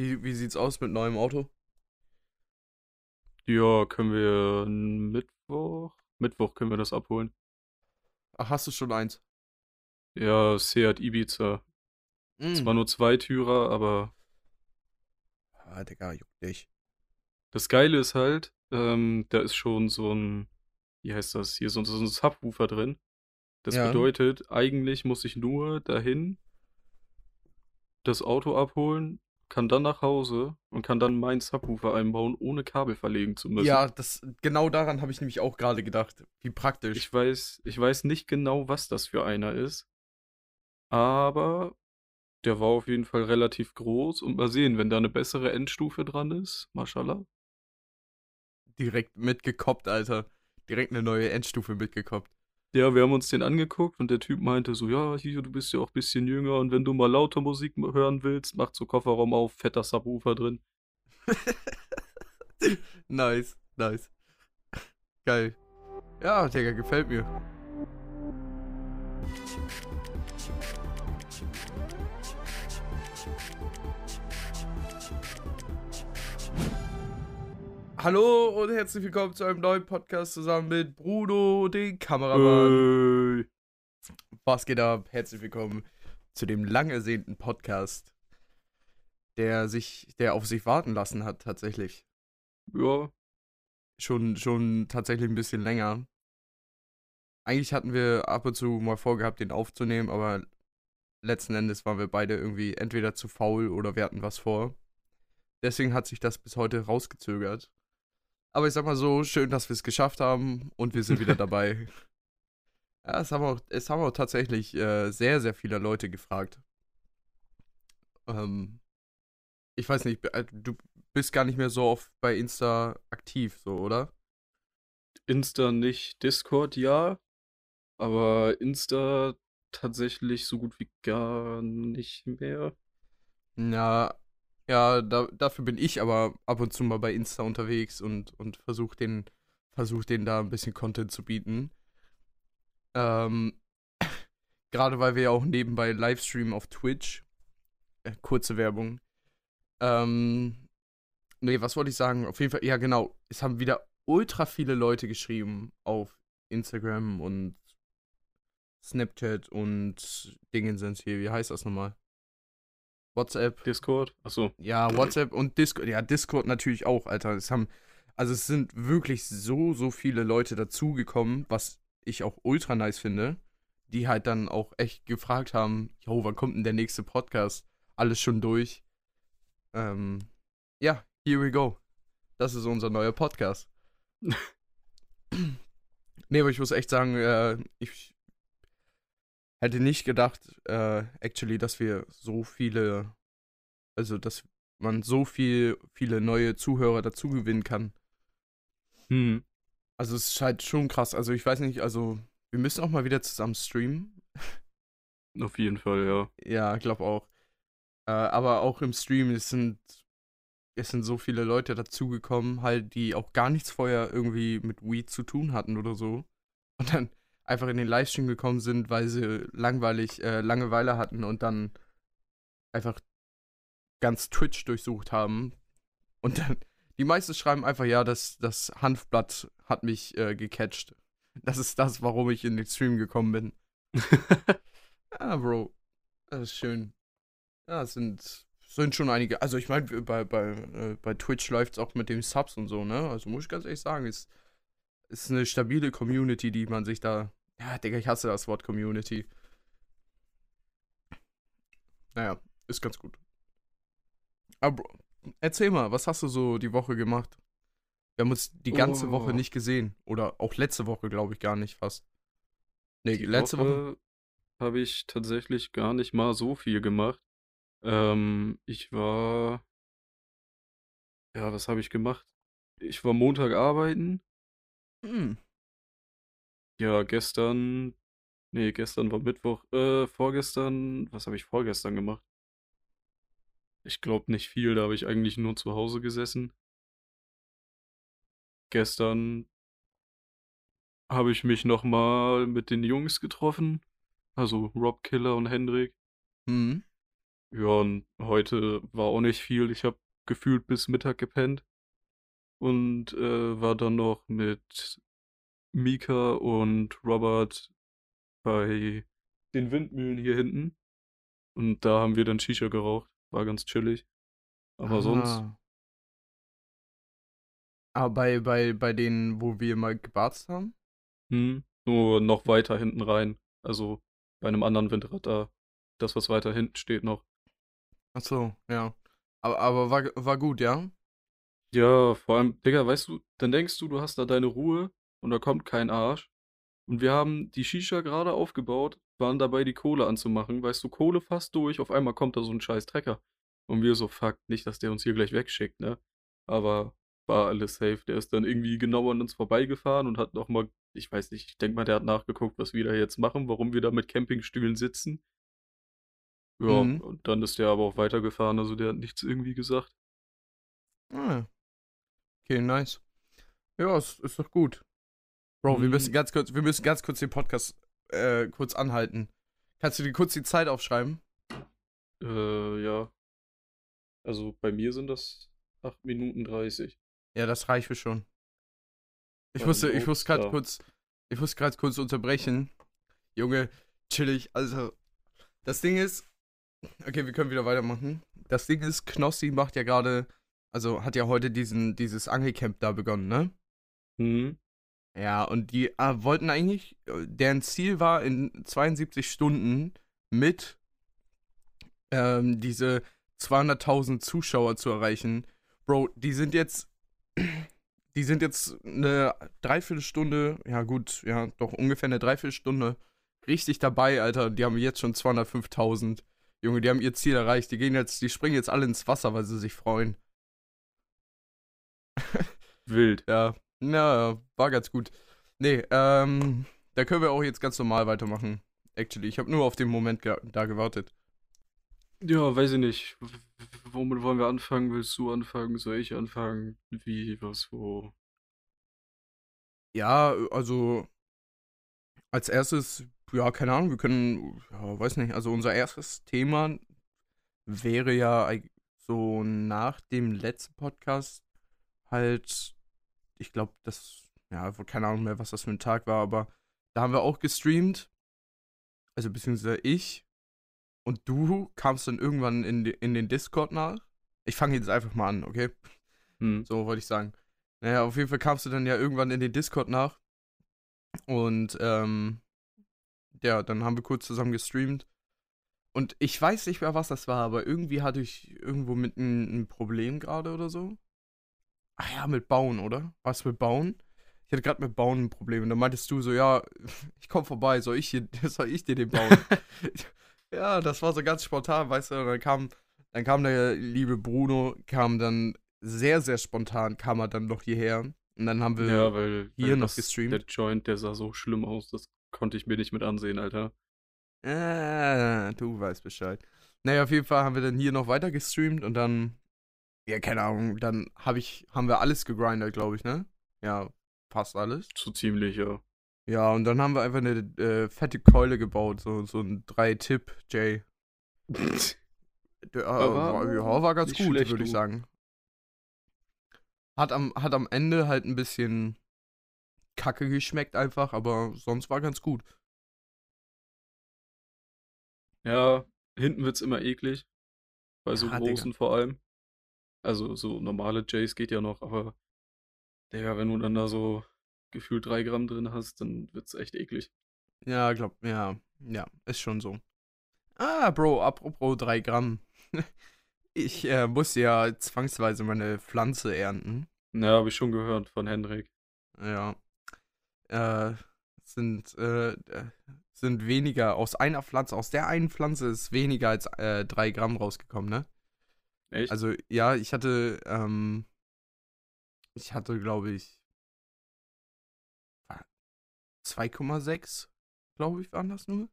Wie, wie sieht's aus mit neuem Auto? Ja, können wir Mittwoch? Mittwoch können wir das abholen. Ach, hast du schon eins? Ja, Seat Ibiza. Mm. Zwar nur Zweitürer, aber Ah, Digga, juckt dich. das Geile ist halt, ähm, da ist schon so ein, wie heißt das hier, so, so ein Subwoofer drin. Das Ja. bedeutet, eigentlich muss ich nur dahin das Auto abholen, kann dann nach Hause und kann dann meinen Subwoofer einbauen, ohne Kabel verlegen zu müssen. Ja, das, genau daran habe ich nämlich auch gerade gedacht. Wie praktisch. Ich weiß, ich weiß nicht genau, was das für einer ist. Aber der war auf jeden Fall relativ groß und mal sehen, wenn da eine bessere Endstufe dran ist, mashallah. Direkt mitgekoppt, Alter. Direkt eine neue Endstufe mitgekoppt. Ja, wir haben uns den angeguckt und der Typ meinte so, ja, hier, du bist ja auch ein bisschen jünger und wenn du mal lauter Musik hören willst, mach so Kofferraum auf, fetter Subwoofer drin. nice, nice. Geil. Ja, Digga, gefällt mir. Hallo und herzlich willkommen zu einem neuen Podcast zusammen mit Bruno, den Kameramann. Äh, Was geht ab? Herzlich willkommen zu dem lang ersehnten Podcast, der sich, der auf sich warten lassen hat, tatsächlich. ja, Schon, schon tatsächlich ein bisschen länger. Eigentlich hatten wir ab und zu mal vorgehabt, den aufzunehmen, aber letzten Endes waren wir beide irgendwie entweder zu faul oder wir hatten was vor. Deswegen hat sich das bis heute rausgezögert. Aber ich sag mal so, schön, dass wir es geschafft haben und wir sind wieder dabei. Ja, es haben auch, es haben auch tatsächlich äh, sehr, sehr viele Leute gefragt. Ähm, ich weiß nicht, äh, du bist gar nicht mehr so oft bei Insta aktiv, so, oder? Insta nicht, Discord ja, aber Insta tatsächlich so gut wie gar nicht mehr. Ja, ja, da, dafür bin ich aber ab und zu mal bei Insta unterwegs und, und versuche den, versuch den da ein bisschen Content zu bieten. Ähm, gerade weil wir ja auch nebenbei Livestreamen auf Twitch. Äh, kurze Werbung. Ähm, nee, was wollte ich sagen? Auf jeden Fall, ja genau, es haben wieder ultra viele Leute geschrieben auf Instagram und Snapchat und Dingens hier. Wie heißt das nochmal? WhatsApp. Discord? Achso, Ja, WhatsApp und Discord. Ja, Discord natürlich auch, Alter. Es haben, also es sind wirklich so, so viele Leute dazugekommen, was ich auch ultra nice finde, die halt dann auch echt gefragt haben, yo, wann kommt denn der nächste Podcast? Alles schon durch. Ähm, ja, here we go. Das ist unser neuer Podcast. nee, aber ich muss echt sagen, äh, ich hätte nicht gedacht, äh, actually, dass wir so viele also, dass man so viel, viele neue Zuhörer dazu gewinnen kann. hm. Also, es ist halt schon krass. Also, ich weiß nicht, also, wir müssen auch mal wieder zusammen streamen. Auf jeden Fall, ja. Ja, glaub auch. Äh, aber auch im Stream, es sind, es sind so viele Leute dazugekommen, halt, die auch gar nichts vorher irgendwie mit Weed zu tun hatten oder so. Und dann einfach in den Livestream gekommen sind, weil sie langweilig, äh, Langeweile hatten und dann einfach ganz Twitch durchsucht haben. Und dann, die meisten schreiben einfach, ja, das, das Hanfblatt hat mich äh, gecatcht. Das ist das, warum ich in den Stream gekommen bin. Ah, Bro. Das ist schön. Ja, es sind, sind schon einige. Also ich meine, bei, bei, äh, bei Twitch läuft es auch mit den Subs und so, ne? Also muss ich ganz ehrlich sagen, es ist eine stabile Community, die man sich da. Ja, Digga, ich hasse das Wort Community. Naja, ist ganz gut. Aber erzähl mal, was hast du so die Woche gemacht? Wir haben uns die ganze Woche Oh. nicht gesehen. Oder auch letzte Woche, glaube ich, gar nicht fast. Nee, Die letzte Woche. Woche habe ich tatsächlich gar nicht mal so viel gemacht. Ähm, ich war, ja, was habe ich gemacht? Ich war Montag arbeiten. Hm. Ja, gestern, nee, gestern war Mittwoch. Äh, vorgestern, was habe ich vorgestern gemacht? Ich glaube nicht viel, da habe ich eigentlich nur zu Hause gesessen. Gestern habe ich mich nochmal mit den Jungs getroffen. Also Rob Killer und Hendrik. Hm. Ja, und heute war auch nicht viel. Ich habe gefühlt bis Mittag gepennt und äh, war dann noch mit Mika und Robert bei den Windmühlen hier hinten. Und da haben wir dann Shisha geraucht. War ganz chillig. Aber sonst, Ah. Aber bei, bei, bei denen, wo wir mal gebarzt haben? hm, nur noch weiter hinten rein. Also bei einem anderen Windrad da. Das, was weiter hinten steht noch. Ach so, ja. Aber, aber war, war gut, ja? Ja, vor allem, Digga, weißt du, dann denkst du, du hast da deine Ruhe und da kommt kein Arsch. Und wir haben die Shisha gerade aufgebaut, waren dabei, die Kohle anzumachen. Weißt du, Kohle fast durch, auf einmal kommt da so ein scheiß Trecker. Und wir so, fuck, nicht, dass der uns hier gleich wegschickt, ne? Aber war alles safe. Der ist dann irgendwie genau an uns vorbeigefahren und hat nochmal, ich weiß nicht, ich denke mal, der hat nachgeguckt, was wir da jetzt machen, warum wir da mit Campingstühlen sitzen. Ja, Mhm. und dann ist der aber auch weitergefahren, also der hat nichts irgendwie gesagt. Ah. Okay, nice. Ja, ist, ist doch gut. Bro, wir Mhm. müssen ganz kurz, wir müssen ganz kurz den Podcast äh, kurz anhalten. Kannst du dir kurz die Zeit aufschreiben? Äh, ja. Also bei mir sind das 8 Minuten 30. Ja, das reicht mir schon. Ich Bei musste, ich muss gerade Obster. kurz, ich muss gerade kurz unterbrechen. Junge, chillig. Also, das Ding ist, okay, wir können wieder weitermachen. Das Ding ist, Knossi macht ja gerade, also hat ja heute diesen, dieses Angelcamp da begonnen, ne? Hm. Ja, und die äh, wollten eigentlich, äh, deren Ziel war, in 72 Stunden mit ähm, diese 200.000 Zuschauer zu erreichen. Bro, die sind jetzt, die sind jetzt eine Dreiviertelstunde, ja gut, ja, doch ungefähr eine Dreiviertelstunde richtig dabei, Alter. Die haben jetzt schon 205.000. Junge, die haben ihr Ziel erreicht. Die gehen jetzt, die springen jetzt alle ins Wasser, weil sie sich freuen. Wild. Ja, na, war ganz gut. Nee, ähm, da können wir auch jetzt ganz normal weitermachen. Actually, ich habe nur auf den Moment ge da gewartet. Ja, weiß ich nicht. W- Womit wollen wir anfangen? Willst du anfangen? Soll ich anfangen? Wie, was, wo? Ja, also als erstes, ja, keine Ahnung, wir können, ja, weiß nicht, also unser erstes Thema wäre ja so nach dem letzten Podcast halt, ich glaube, das, ja, keine Ahnung mehr, was das für ein Tag war, aber da haben wir auch gestreamt, also beziehungsweise ich und du kamst dann irgendwann in, in den Discord nach. Ich fange jetzt einfach mal an, okay? Hm. So wollte ich sagen. Naja, auf jeden Fall kamst du dann ja irgendwann in den Discord nach. Und ähm, ja, dann haben wir kurz zusammen gestreamt. Und ich weiß nicht mehr, was das war, aber irgendwie hatte ich irgendwo mit ein, ein Problem gerade oder so. Ach ja, mit Bauen, oder? Was mit Bauen? Ich hatte gerade mit Bauen ein Problem. Und dann meintest du so, ja, ich komm vorbei, soll ich, hier, soll ich dir den bauen? ja, das war so ganz spontan, weißt du? Und dann kam, dann kam der liebe Bruno, kam dann sehr, sehr spontan, kam er dann noch hierher. Und dann haben wir Ja, weil, hier weil noch das, gestreamt. der Joint, der sah so schlimm aus, das konnte ich mir nicht mit ansehen, Alter. Ah, du weißt Bescheid. Naja, auf jeden Fall haben wir dann hier noch weiter gestreamt und dann, ja, keine Ahnung, dann hab ich, haben wir alles gegrindet, glaube ich, ne? Ja, fast alles. So ziemlich, ja. Ja, und dann haben wir einfach eine äh, fette Keule gebaut, so, so ein 3-Tipp-J. Der, äh, war, ja, war ganz gut, würde ich sagen. Hat am, hat am Ende halt ein bisschen kacke geschmeckt einfach, aber sonst war ganz gut. Ja, hinten wird's immer eklig. Bei so Ja, Digga. großen vor allem. Also so normale Jays geht ja noch, aber Digga, wenn du dann da so gefühlt drei Gramm drin hast, dann wird's echt eklig. Ja, glaub, ja, ja, ist schon so. Ah, Bro, apropos 3 Gramm. Ich äh, muss ja zwangsweise meine Pflanze ernten. Ja, habe ich schon gehört von Henrik. Ja. Äh, sind, äh, äh, sind weniger, aus einer Pflanze, aus der einen Pflanze ist weniger als äh, 3 Gramm rausgekommen, ne? Echt? Also, ja, ich hatte, ähm, ich hatte, glaube ich, 2,6, glaube ich, waren das nur.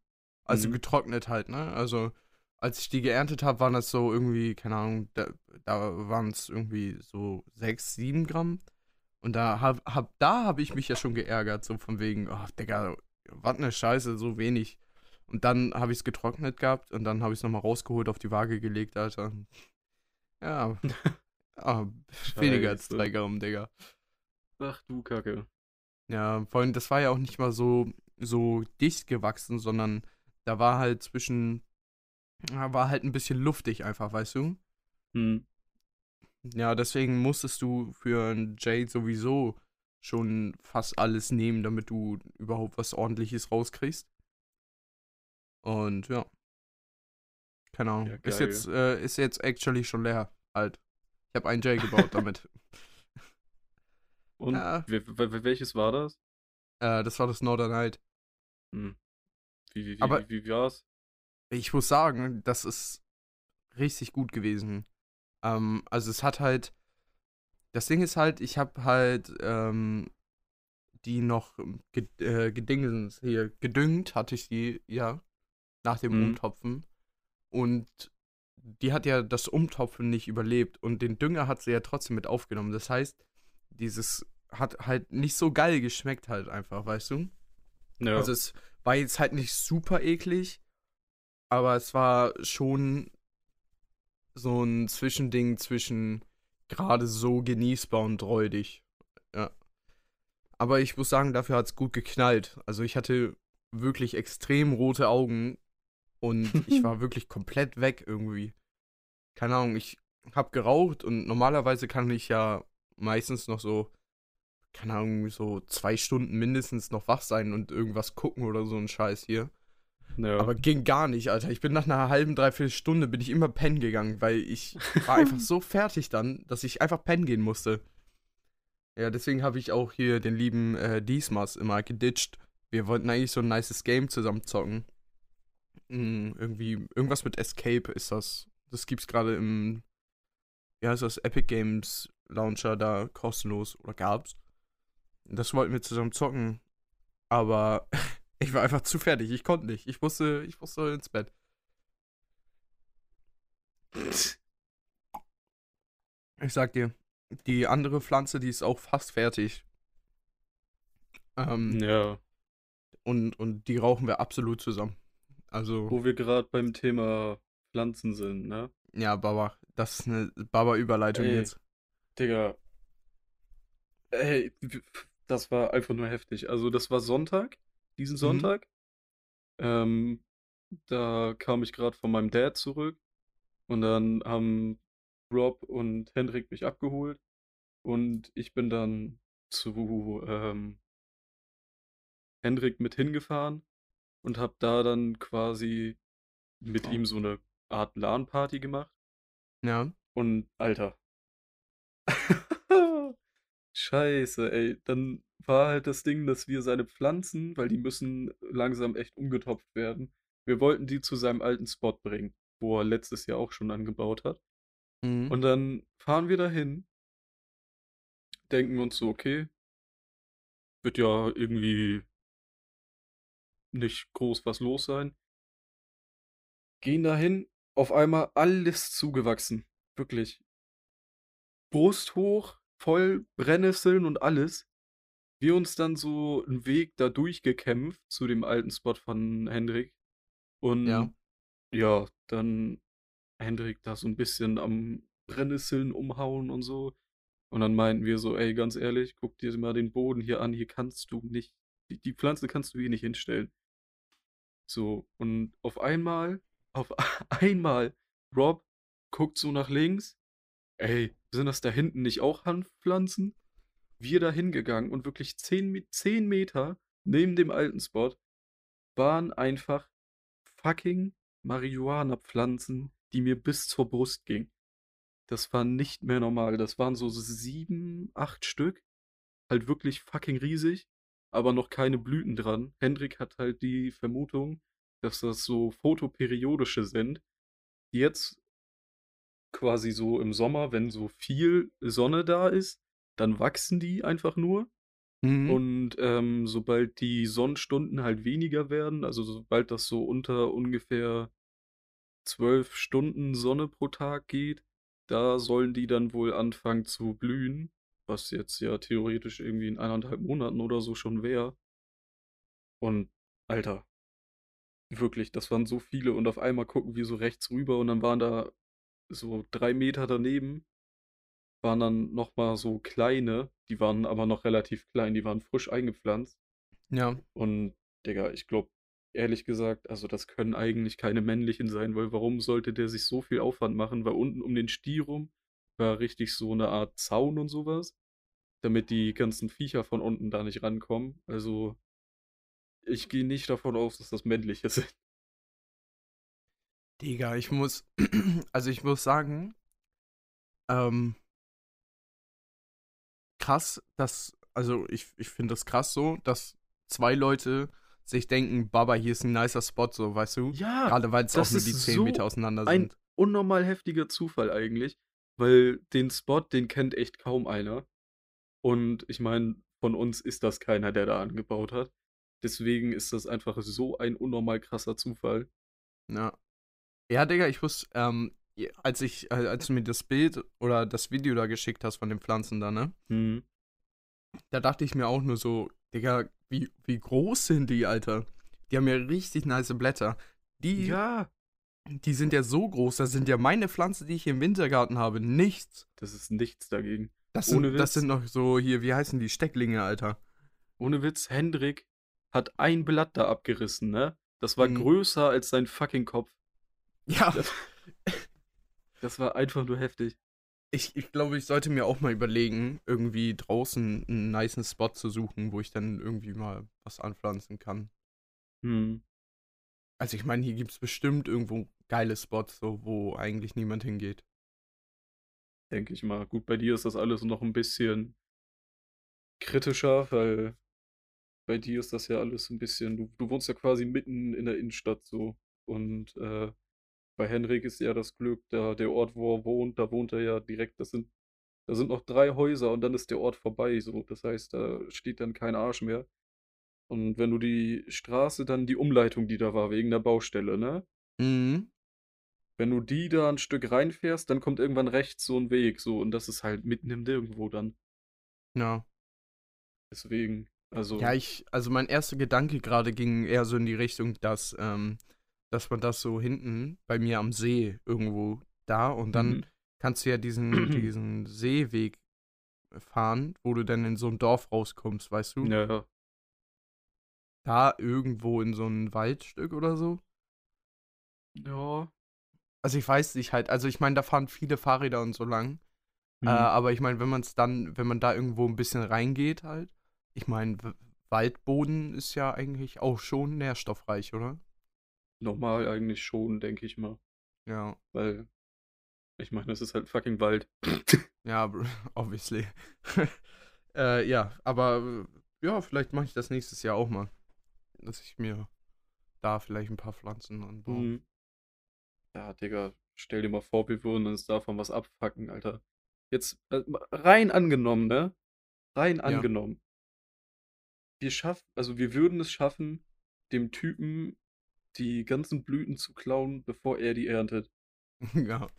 Also Mhm. getrocknet halt, ne? Also, als ich die geerntet habe, waren das so irgendwie, keine Ahnung, da, da waren es irgendwie so 6, 7 Gramm. Und da hab, hab, da habe ich mich ja schon geärgert, so von wegen, oh, Digga, was ne Scheiße, so wenig. Und dann habe ich es getrocknet gehabt und dann habe ich es nochmal rausgeholt, auf die Waage gelegt, Alter. Ja, ah, weniger als. 3 Gramm, Digga. Ach du Kacke. Ja, vor allem, das war ja auch nicht mal so, so dicht gewachsen, sondern da war halt zwischen, war halt ein bisschen luftig einfach, weißt du? Hm. Ja, deswegen musstest du für ein Jade sowieso schon fast alles nehmen, damit du überhaupt was ordentliches rauskriegst. Und ja. Keine Ahnung. Ja, ist jetzt, äh, ist jetzt actually schon leer. Halt. Ich habe ein J gebaut damit. Und Ja. we- we- welches war das? äh, das war das Northern Night. Hm. Wie, wie, wie, Aber- wie, wie war's? Ich muss sagen, das ist richtig gut gewesen. Ähm, also es hat halt, das Ding ist halt, ich habe halt ähm, die noch ge äh, gedingens hier gedüngt, hatte ich die ja nach dem Mhm. Umtopfen und die hat ja das Umtopfen nicht überlebt und den Dünger hat sie ja trotzdem mit aufgenommen. Das heißt, dieses hat halt nicht so geil geschmeckt halt einfach, weißt du? Ja. Also es war jetzt halt nicht super eklig, aber es war schon so ein Zwischending zwischen gerade so genießbar und räudig. Ja. Aber ich muss sagen, dafür hat es gut geknallt. Also ich hatte wirklich extrem rote Augen und ich war wirklich komplett weg irgendwie. Keine Ahnung, ich hab geraucht und normalerweise kann ich ja meistens noch so, keine Ahnung, so zwei Stunden mindestens noch wach sein und irgendwas gucken oder so ein Scheiß hier. ja. Aber ging gar nicht, Alter. Ich bin nach einer halben, dreiviertel Stunde bin ich immer pennen gegangen, weil ich war einfach so fertig dann, dass ich einfach pennen gehen musste. Ja, deswegen habe ich auch hier den lieben äh, Diesmas immer geditcht. Wir wollten eigentlich so ein nices Game zusammen zocken. Mm, irgendwie, irgendwas mit Escape ist das. Das gibt's gerade im, ja, ist das Epic Games Launcher da kostenlos oder gab's. Das wollten wir zusammen zocken. Aber ich war einfach zu fertig. Ich konnte nicht. Ich musste, ich musste ins Bett. Ich sag dir, die andere Pflanze, die ist auch fast fertig. Ähm, ja. und, und die rauchen wir absolut zusammen. Also, Wo wir gerade beim Thema Pflanzen sind, ne? ja, Baba, das ist eine Baba-Überleitung jetzt. Digga. Ey, das war einfach nur heftig. Also, das war Sonntag, diesen Mhm. Sonntag. Ähm, da kam ich gerade von meinem Dad zurück und dann haben Rob und Hendrik mich abgeholt und ich bin dann zu ähm, Hendrik mit hingefahren und habe da dann quasi mit ihm so eine Art LAN-Party gemacht. Ja. Und Alter. Scheiße, ey. Dann war halt das Ding, dass wir seine Pflanzen, weil die müssen langsam echt umgetopft werden. Wir wollten die zu seinem alten Spot bringen, wo er letztes Jahr auch schon angebaut hat. Mhm. Und dann fahren wir dahin, denken uns so, okay, wird ja irgendwie nicht groß was los sein. Gehen dahin, auf einmal alles zugewachsen. Wirklich. Brust hoch, voll Brennnesseln und alles. Wir uns dann so einen Weg da durchgekämpft zu dem alten Spot von Hendrik. Und Ja. ja, dann Hendrik da so ein bisschen am Brennnesseln umhauen und so. Und dann meinten wir so, ey, ganz ehrlich, guck dir mal den Boden hier an, hier kannst du nicht, die, die Pflanze kannst du hier nicht hinstellen. So, und auf einmal, auf einmal, Rob guckt so nach links, ey, sind das da hinten nicht auch Hanfpflanzen? Wir da hingegangen und wirklich 10, Me- 10 Meter neben dem alten Spot waren einfach fucking Marihuana-Pflanzen, die mir bis zur Brust gingen. Das war nicht mehr normal. Das waren so sieben, acht Stück. Halt wirklich fucking riesig, aber noch keine Blüten dran. Hendrik hat halt die Vermutung, dass das so photoperiodische sind, die jetzt quasi so im Sommer, wenn so viel Sonne da ist, dann wachsen die einfach nur. Mhm. Und ähm, sobald die Sonnenstunden halt weniger werden, also sobald das so unter ungefähr zwölf Stunden Sonne pro Tag geht, da sollen die dann wohl anfangen zu blühen, was jetzt ja theoretisch irgendwie in eineinhalb Monaten oder so schon wäre. Und Alter, Wirklich, das waren so viele und auf einmal gucken wir so rechts rüber und dann waren da so drei Meter daneben, waren dann nochmal so kleine, die waren aber noch relativ klein, die waren frisch eingepflanzt. Ja. Und, Digga, ich glaube, ehrlich gesagt, also das können eigentlich keine männlichen sein, weil warum sollte der sich so viel Aufwand machen? Weil unten um den Stiel rum war richtig so eine Art Zaun und sowas, damit die ganzen Viecher von unten da nicht rankommen. Also, ich gehe nicht davon aus, dass das männliche sind. Digga, ich muss, also ich muss sagen, ähm, krass, dass, also ich, ich finde das krass so, dass zwei Leute sich denken, Baba, hier ist ein nicer Spot, so, weißt du? Ja, Gerade weil es auch nur die 10 so Meter auseinander ein sind. unnormal heftiger Zufall eigentlich, weil den Spot, den kennt echt kaum einer. Und ich meine, von uns ist das keiner, der da angebaut hat. Deswegen ist das einfach so ein unnormal krasser Zufall. Ja. Ja, Digga, ich wusste, ähm, als ich, äh, als du mir das Bild oder das Video da geschickt hast von den Pflanzen da, ne? Hm. Da dachte ich mir auch nur so, Digga, wie, wie groß sind die, Alter? Die haben ja richtig nice Blätter. Die, Ja, die sind ja so groß, das sind ja meine Pflanzen, die ich im Wintergarten habe, nichts. das ist nichts dagegen. Das Ohne sind, Witz. das sind noch so hier, wie heißen die Stecklinge, Alter? Ohne Witz, Hendrik hat ein Blatt da abgerissen, ne? Das war Mhm. größer als sein fucking Kopf. Ja. Das, das war einfach nur heftig. Ich, ich glaube, ich sollte mir auch mal überlegen, irgendwie draußen einen niceen Spot zu suchen, wo ich dann irgendwie mal was anpflanzen kann. Hm. Also ich meine, hier gibt es bestimmt irgendwo geile Spots, so, wo eigentlich niemand hingeht. denke ich mal. Gut, bei dir ist das alles noch ein bisschen kritischer, weil bei dir ist das ja alles ein bisschen, du, du wohnst ja quasi mitten in der Innenstadt so. Und äh, bei Henrik ist ja das Glück, da der Ort, wo er wohnt, da wohnt er ja direkt, das sind, da sind noch drei Häuser und dann ist der Ort vorbei. So. Das heißt, da steht dann kein Arsch mehr. Und wenn du die Straße, dann die Umleitung, die da war, wegen der Baustelle, ne? Mhm. Wenn du die da ein Stück reinfährst, dann kommt irgendwann rechts so ein Weg, so, und das ist halt mitten im Nirgendwo dann. Ja. Deswegen, also, Ja, ich, also mein erster Gedanke gerade ging eher so in die Richtung, dass, ähm, dass man das so hinten bei mir am See irgendwo da und dann mhm. kannst du ja diesen, diesen Seeweg fahren, wo du dann in so ein Dorf rauskommst, weißt du? ja, ja. Da irgendwo in so ein Waldstück oder so. Ja. Also ich weiß nicht halt, also ich meine, da fahren viele Fahrräder und so lang. Mhm. Äh, aber ich meine, wenn man es dann, wenn man da irgendwo ein bisschen reingeht halt, ich meine, Waldboden ist ja eigentlich auch schon nährstoffreich, oder? Normal eigentlich schon, denke ich mal. Ja. Weil, ich meine, es ist halt fucking Wald. Ja, obviously. äh, ja, aber äh, ja, vielleicht mache ich das nächstes Jahr auch mal. Dass ich mir da vielleicht ein paar Pflanzen anbaue. Mhm. Ja, Digga, stell dir mal vor, wir würden uns davon was abfacken, Alter. Jetzt, äh, rein angenommen, ne? Rein Ja. angenommen. Wir schaffen, also wir würden es schaffen, dem Typen die ganzen Blüten zu klauen, bevor er die erntet. ja.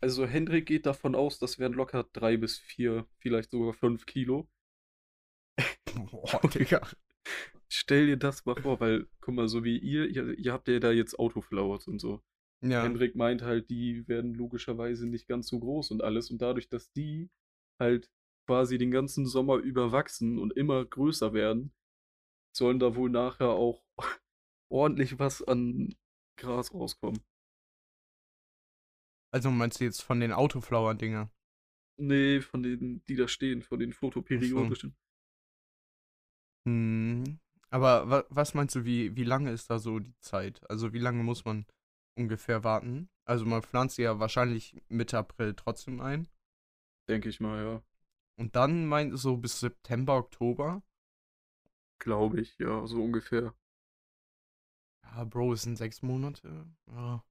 Also Hendrik geht davon aus, das wären locker drei bis vier, vielleicht sogar fünf Kilo. Boah, Digga. Stell dir das mal vor, weil, guck mal, so wie ihr, ihr, ihr habt ja da jetzt Autoflowers und so. Ja. Hendrik meint halt, die werden logischerweise nicht ganz so groß und alles. Und dadurch, dass die halt quasi den ganzen Sommer über wachsen und immer größer werden, sollen da wohl nachher auch ordentlich was an Gras rauskommen. Also meinst du jetzt von den Autoflower-Dinger? Nee, von denen, die da stehen, von den photoperiodischen. Hm. Aber wa was meinst du, wie, wie lange ist da so die Zeit? Also wie lange muss man ungefähr warten? Also man pflanzt sie ja wahrscheinlich Mitte April trotzdem ein. Denke ich mal, ja. Und dann meint so bis September, Oktober. Glaube ich, ja, so ungefähr. Ja, Bro, es sind sechs Monate. Ja.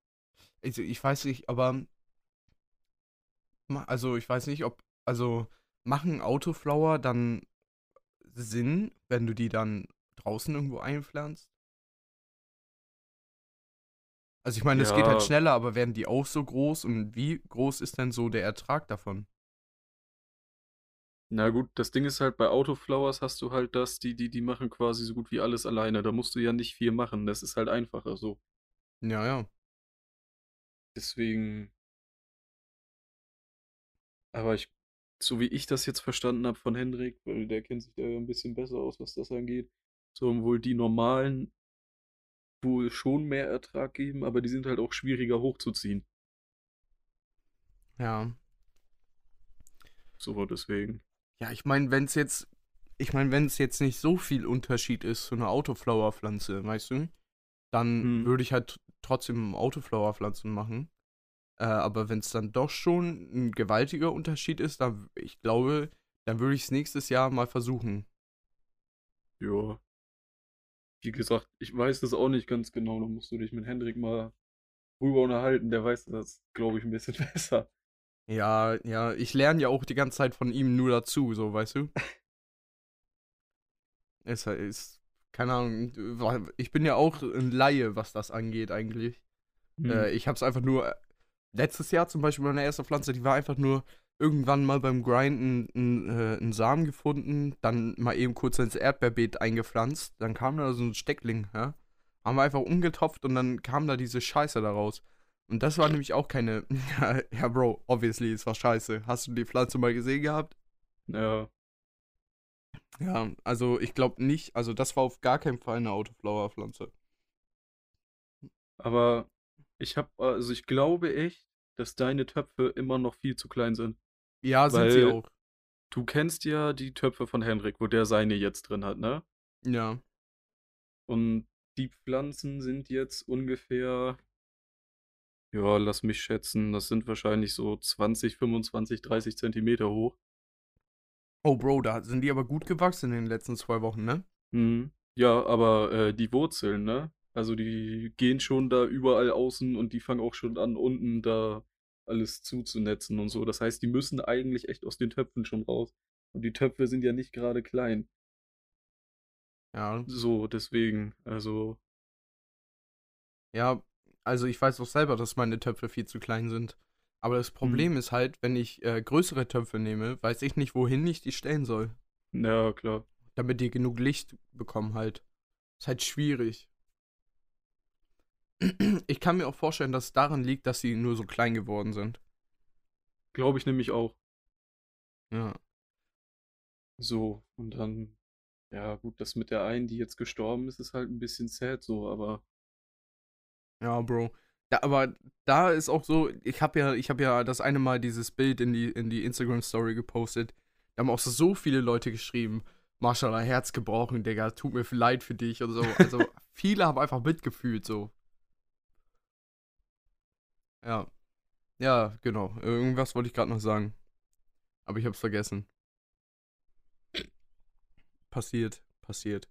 Also ich weiß nicht, aber also ich weiß nicht, ob also machen Autoflower dann Sinn, wenn du die dann draußen irgendwo einpflanzt? Also ich meine, es geht halt Ja. schneller, aber werden die auch so groß und wie groß ist denn so der Ertrag davon? Na gut, das Ding ist halt, bei Autoflowers hast du halt das, die, die, die machen quasi so gut wie alles alleine. Da musst du ja nicht viel machen. Das ist halt einfacher so. Ja, ja. Deswegen. Aber ich, so wie ich das jetzt verstanden habe von Hendrik, weil der kennt sich da ja ein bisschen besser aus, was das angeht, sollen wohl die normalen wohl schon mehr Ertrag geben, aber die sind halt auch schwieriger hochzuziehen. Ja. So, deswegen. Ja, ich meine, wenn es jetzt, ich meine, wenn es jetzt nicht so viel Unterschied ist zu einer Autoflower-Pflanze, weißt du, dann Hm. würde ich halt trotzdem Autoflower-Pflanzen machen. Äh, aber wenn es dann doch schon ein gewaltiger Unterschied ist, dann, ich glaube, dann würde ich es nächstes Jahr mal versuchen. Ja. Wie gesagt, ich weiß das auch nicht ganz genau. Da musst du dich mit Hendrik mal drüber unterhalten. Der weiß das, glaube ich, ein bisschen besser. Ja, ja, ich lerne ja auch die ganze Zeit von ihm nur dazu, so, weißt du? Es ist, keine Ahnung, ich bin ja auch ein Laie, was das angeht, eigentlich. Hm. Äh, ich hab's einfach nur, letztes Jahr zum Beispiel meine erste Pflanze, die war einfach nur irgendwann mal beim Grinden einen, äh, einen Samen gefunden, dann mal eben kurz ins Erdbeerbeet eingepflanzt, dann kam da so ein Steckling, ja? Haben wir einfach umgetopft und dann kam da diese Scheiße daraus. Und das war nämlich auch keine. Ja, ja, Bro, obviously, es war scheiße. Hast du die Pflanze mal gesehen gehabt? ja. Ja, also ich glaube nicht. Also das war auf gar keinen Fall eine Autoflower-Pflanze. Aber ich habe, also ich glaube echt, dass deine Töpfe immer noch viel zu klein sind. Ja, sind sie auch. Du kennst ja die Töpfe von Hendrik, wo der seine jetzt drin hat, ne? Ja. Und die Pflanzen sind jetzt ungefähr, ja, lass mich schätzen, das sind wahrscheinlich so 20, 25, 30 Zentimeter hoch. Oh, Bro, da sind die aber gut gewachsen in den letzten zwei Wochen, ne? Mhm. Ja, aber äh, die Wurzeln, ne? Also die gehen schon da überall außen und die fangen auch schon an, unten da alles zuzunetzen und so. Das heißt, die müssen eigentlich echt aus den Töpfen schon raus. Und die Töpfe sind ja nicht gerade klein. Ja. So, deswegen, also, Ja, also ich weiß auch selber, dass meine Töpfe viel zu klein sind. Aber das Problem ist halt, wenn ich äh, größere Töpfe nehme, weiß ich nicht, wohin ich die stellen soll. ja, klar. Damit die genug Licht bekommen halt. Ist halt schwierig. Ich kann mir auch vorstellen, dass es daran liegt, dass sie nur so klein geworden sind. Glaube ich nämlich auch. Ja. So, und dann, ja, gut, das mit der einen, die jetzt gestorben ist, ist halt ein bisschen sad so, aber Ja, Bro. Da, aber da ist auch so, ich habe ja, ich habe ja das eine Mal dieses Bild in die, in die Instagram Story gepostet. Da haben auch so viele Leute geschrieben, Maschallah, Herz gebrochen, Digga, tut mir leid für dich und so. Also viele haben einfach mitgefühlt, so. Ja. Ja, genau. Irgendwas wollte ich gerade noch sagen. Aber ich hab's vergessen. Passiert, passiert.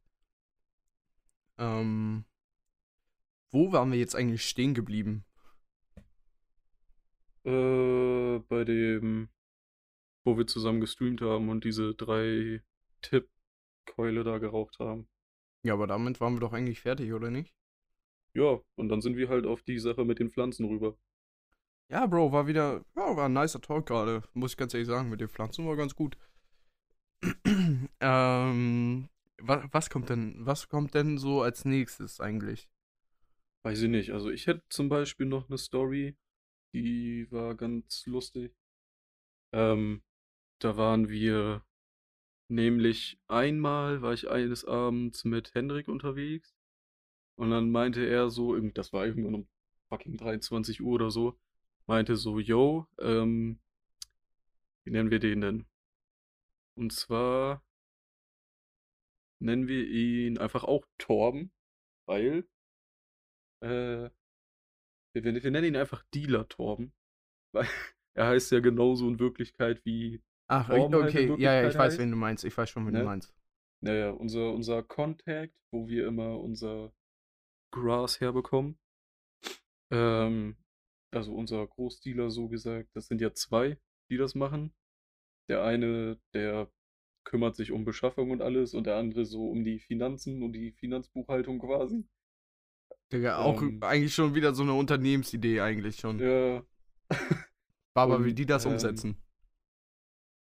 Ähm. Wo waren wir jetzt eigentlich stehen geblieben? äh, bei dem, wo wir zusammen gestreamt haben und diese drei Tipp-Keule da geraucht haben. Ja, aber damit waren wir doch eigentlich fertig, oder nicht? Ja, und dann sind wir halt auf die Sache mit den Pflanzen rüber. Ja, Bro, war wieder, ja, war ein nicer Talk gerade, muss ich ganz ehrlich sagen, mit den Pflanzen war ganz gut. ähm, was, was kommt denn, was kommt denn so als nächstes eigentlich? Weiß ich nicht. Also ich hätte zum Beispiel noch eine Story, die war ganz lustig. Ähm, da waren wir nämlich einmal, war ich eines Abends mit Hendrik unterwegs und dann meinte er so, das war irgendwann um fucking 23 Uhr oder so, meinte so, yo, ähm, wie nennen wir den denn? Und zwar nennen wir ihn einfach auch Torben, weil äh, wir, wir nennen ihn einfach Dealer Torben, weil er heißt ja genauso in Wirklichkeit wie, Ach, halt in okay, ja, ja, ich weiß, heißt, wen du meinst, ich weiß schon, wen ne? du meinst. Naja, unser, unser Contact, wo wir immer unser Gras herbekommen. Ähm, also unser Großdealer so gesagt, das sind ja zwei, die das machen. Der eine, der kümmert sich um Beschaffung und alles und der andere so um die Finanzen und die Finanzbuchhaltung quasi. Digga, auch Ähm, eigentlich schon wieder so eine Unternehmensidee eigentlich schon. ja, Baba, wie die das ähm, umsetzen.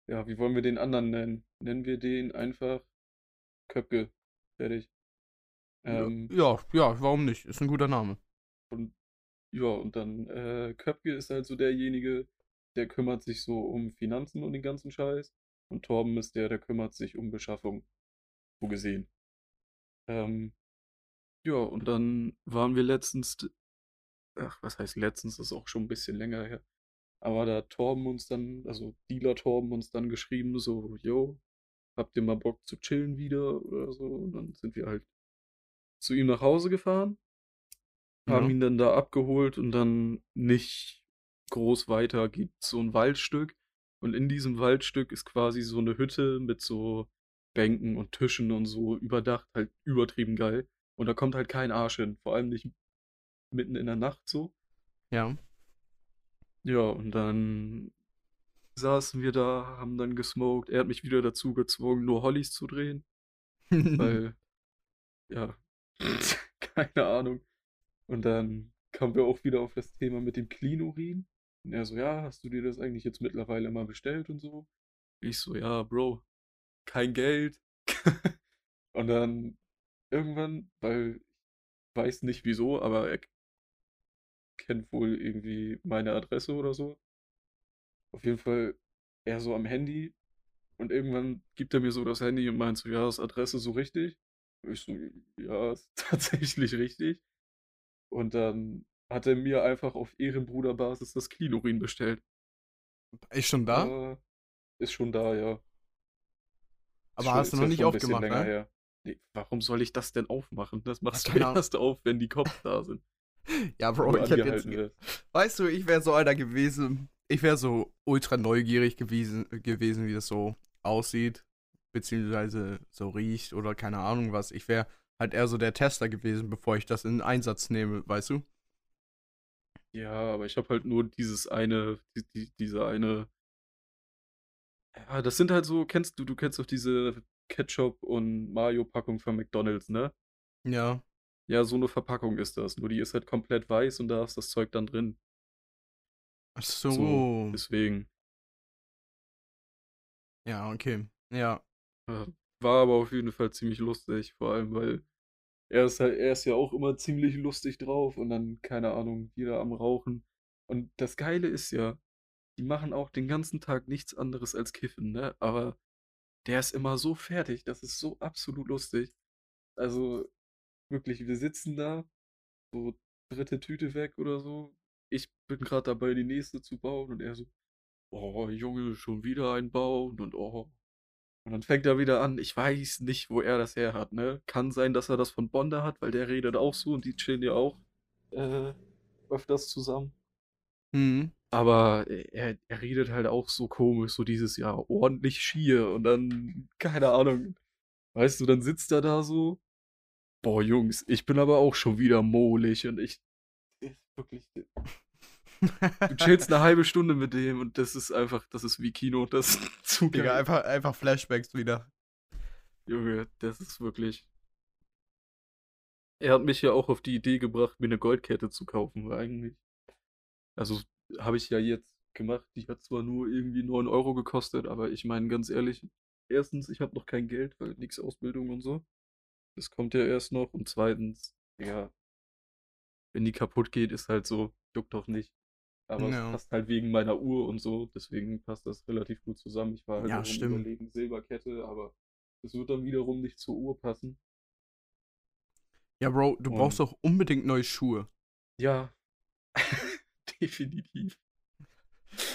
Ja, wie wollen wir den anderen nennen? Nennen wir den einfach Köpke. Fertig. Ähm, ja, ja, warum nicht? Ist ein guter Name. und ja, und dann äh, Köpke ist halt so derjenige, der kümmert sich so um Finanzen und den ganzen Scheiß. Und Torben ist der, der kümmert sich um Beschaffung. So gesehen. Ähm, ja, und dann waren wir letztens, ach, was heißt letztens, ist auch schon ein bisschen länger her. Aber da Torben uns dann, also Dealer Torben uns dann geschrieben, so, yo, habt ihr mal Bock zu chillen wieder oder so? Und dann sind wir halt zu ihm nach Hause gefahren, haben Ja. ihn dann da abgeholt und dann nicht groß weiter gibt so ein Waldstück. Und in diesem Waldstück ist quasi so eine Hütte mit so Bänken und Tischen und so überdacht, halt übertrieben geil. Und da kommt halt kein Arsch hin, vor allem nicht mitten in der Nacht so. Ja. Ja, und dann saßen wir da, haben dann gesmoked. Er hat mich wieder dazu gezwungen, nur Hollys zu drehen, weil, ja, keine Ahnung. Und dann kamen wir auch wieder auf das Thema mit dem Clean-Urin. Und er so, ja, hast du dir das eigentlich jetzt mittlerweile mal bestellt und so? Ich so, ja, Bro, kein Geld. Und dann irgendwann, weil ich weiß nicht wieso, aber er kennt wohl irgendwie meine Adresse oder so. Auf jeden Fall er so am Handy und irgendwann gibt er mir so das Handy und meint so, ja, ist Adresse so richtig? Ich so, ja, ist tatsächlich richtig. Und dann hat er mir einfach auf Ehrenbruderbasis das Cleanurin bestellt. Ist schon da? Äh, ist schon da, ja. Aber schon- hast du noch nicht aufgemacht, ne? Nee, warum soll ich das denn aufmachen? Das machst du keine Ahnung. erst auf, wenn die Cops da sind. Ja, Bro, du ich hätte jetzt. Weißt du, ich wäre so einer gewesen. Ich wäre so ultra neugierig gewesen, gewesen, wie das so aussieht, beziehungsweise so riecht oder keine Ahnung was. Ich wäre halt eher so der Tester gewesen, bevor ich das in Einsatz nehme, weißt du? Ja, aber ich habe halt nur dieses eine, die, die, diese eine. Ja, das sind halt so, kennst du, du kennst doch diese Ketchup- und Mayo-Packung von McDonalds, ne? Ja. Ja, so eine Verpackung ist das. Nur die ist halt komplett weiß und da ist das Zeug dann drin. Ach so. So, deswegen. Ja, okay. Ja. äh, War aber auf jeden Fall ziemlich lustig, vor allem, weil er ist halt, er ist ja auch immer ziemlich lustig drauf und dann, keine Ahnung, jeder am Rauchen. Und das Geile ist ja, die machen auch den ganzen Tag nichts anderes als kiffen, ne? Aber der ist immer so fertig, das ist so absolut lustig. Also, wirklich, wir sitzen da, so dritte Tüte weg oder so. Ich bin gerade dabei, die nächste zu bauen und er so, oh Junge, schon wieder ein Bauen und oh. Und dann fängt er wieder an, ich weiß nicht, wo er das her hat, ne? Kann sein, dass er das von Bonda hat, weil der redet auch so und die chillen ja auch äh, öfters zusammen. Hm. Aber er, er redet halt auch so komisch, so dieses Jahr ordentlich schier und dann, keine Ahnung, weißt du, dann sitzt er da so, boah Jungs, ich bin aber auch schon wieder mohlig und ich, wirklich, du chillst eine halbe Stunde mit dem und das ist einfach, das ist wie Kino, das ist zu Digga, geil. einfach, einfach Flashbacks wieder. Junge, das ist wirklich. Er hat mich ja auch auf die Idee gebracht, mir eine Goldkette zu kaufen, weil eigentlich. Also habe ich ja jetzt gemacht. Die hat zwar nur irgendwie 9 Euro gekostet, aber ich meine ganz ehrlich, erstens, ich habe noch kein Geld, weil nix Ausbildung und so. Das kommt ja erst noch. Und zweitens, ja, wenn die kaputt geht, ist halt so, juckt doch nicht. Aber Ja. es passt halt wegen meiner Uhr und so, deswegen passt das relativ gut zusammen. Ich war halt Ja, auch stimmt. überlegen, Silberkette, aber das wird dann wiederum nicht zur Uhr passen. Ja, Bro, du brauchst Und- doch unbedingt neue Schuhe. Ja, definitiv.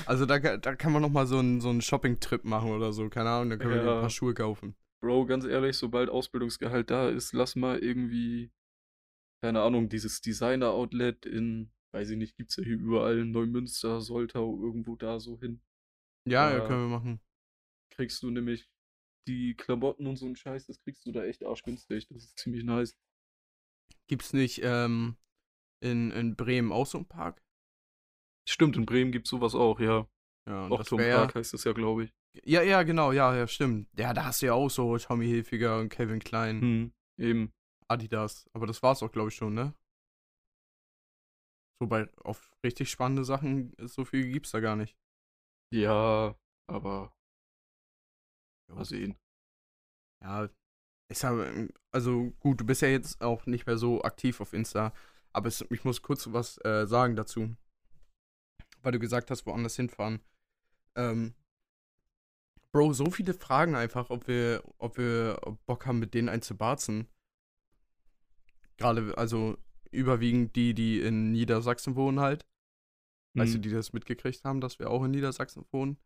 Also da, da kann man noch mal so einen so einen Shopping-Trip machen oder so. Keine Ahnung, da können wir dir ein Ja. paar Schuhe kaufen. Bro, ganz ehrlich, sobald Ausbildungsgehalt da ist, lass mal irgendwie, keine Ahnung, dieses Designer-Outlet in, weiß ich nicht, gibt's ja hier überall, in Neumünster, Soltau, irgendwo da so hin. Ja, ja, Ja. können wir machen. Kriegst du nämlich die Klamotten und so einen Scheiß, das kriegst du da echt arschgünstig. Das ist ziemlich nice. Gibt's nicht ähm, in, in Bremen auch so einen Park? Stimmt, in Bremen gibt's sowas auch, ja. Ja, Auch Tom wär, Park heißt das ja, glaube ich. ja, ja, genau, ja, ja, stimmt. Ja, da hast du ja auch so Tommy Hilfiger und Kevin Klein, Hm, eben. Adidas. Aber das war's auch, glaube ich, schon, ne? So bei auf richtig spannende Sachen, so viel gibt's da gar nicht. Ja, aber Mal sehen. Ja, ich habe, also gut, du bist ja jetzt auch nicht mehr so aktiv auf Insta, aber es, ich muss kurz was äh, sagen dazu. Weil du gesagt hast, woanders hinfahren. Ähm, Bro, so viele Fragen einfach, ob wir, ob wir Bock haben, mit denen einzubarzen. Gerade, also überwiegend die, die in Niedersachsen wohnen halt. Weißt du, die das mitgekriegt haben, dass wir auch in Niedersachsen wohnen.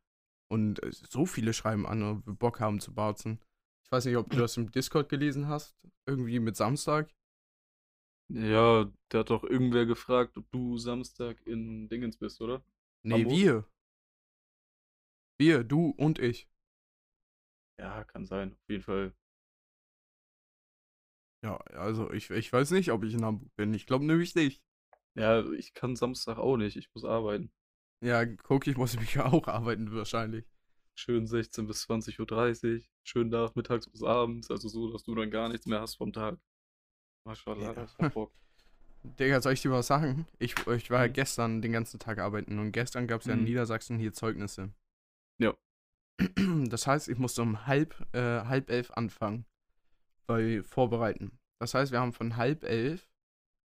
Und äh, so viele schreiben an, ob wir Bock haben zu barzen. Ich weiß nicht, ob du das im Discord gelesen hast. Irgendwie mit Samstag. Ja, da hat doch irgendwer gefragt, ob du Samstag in Dingens bist, oder? Nee, Hamburg? wir. Wir, du und ich. Ja, kann sein. Auf jeden Fall. Ja, also ich, ich weiß nicht, ob ich in Hamburg bin. Ich glaube nämlich nicht. Ja, ich kann Samstag auch nicht. Ich muss arbeiten. Ja, guck, ich muss nämlich ja auch arbeiten wahrscheinlich. Schön 16 bis 20.30 Uhr. Schön nachmittags bis abends. Also so, dass du dann gar nichts mehr hast vom Tag. Maschallah, Ja. ich hab Bock. Digga, soll ich dir was sagen? Ich, ich war ja Mhm. gestern den ganzen Tag arbeiten und gestern gab es ja in Mhm. Niedersachsen hier Zeugnisse. Ja. Das heißt, ich musste um halb, äh, halb elf anfangen bei Vorbereiten. Das heißt, wir haben von halb elf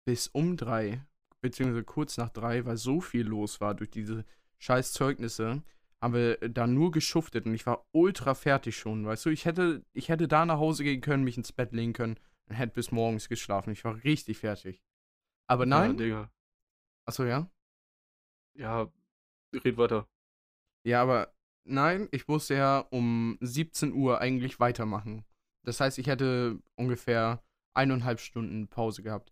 bis um drei, beziehungsweise kurz nach drei, weil so viel los war durch diese scheiß Zeugnisse, haben wir da nur geschuftet und ich war ultra fertig schon, weißt du? Ich hätte, ich hätte da nach Hause gehen können, mich ins Bett legen können und hätte bis morgens geschlafen. Ich war richtig fertig. Aber Ja, nein, Digga. achso, ja? Ja, red weiter. Ja, aber nein, ich musste ja um 17 Uhr eigentlich weitermachen. Das heißt, ich hätte ungefähr eineinhalb Stunden Pause gehabt.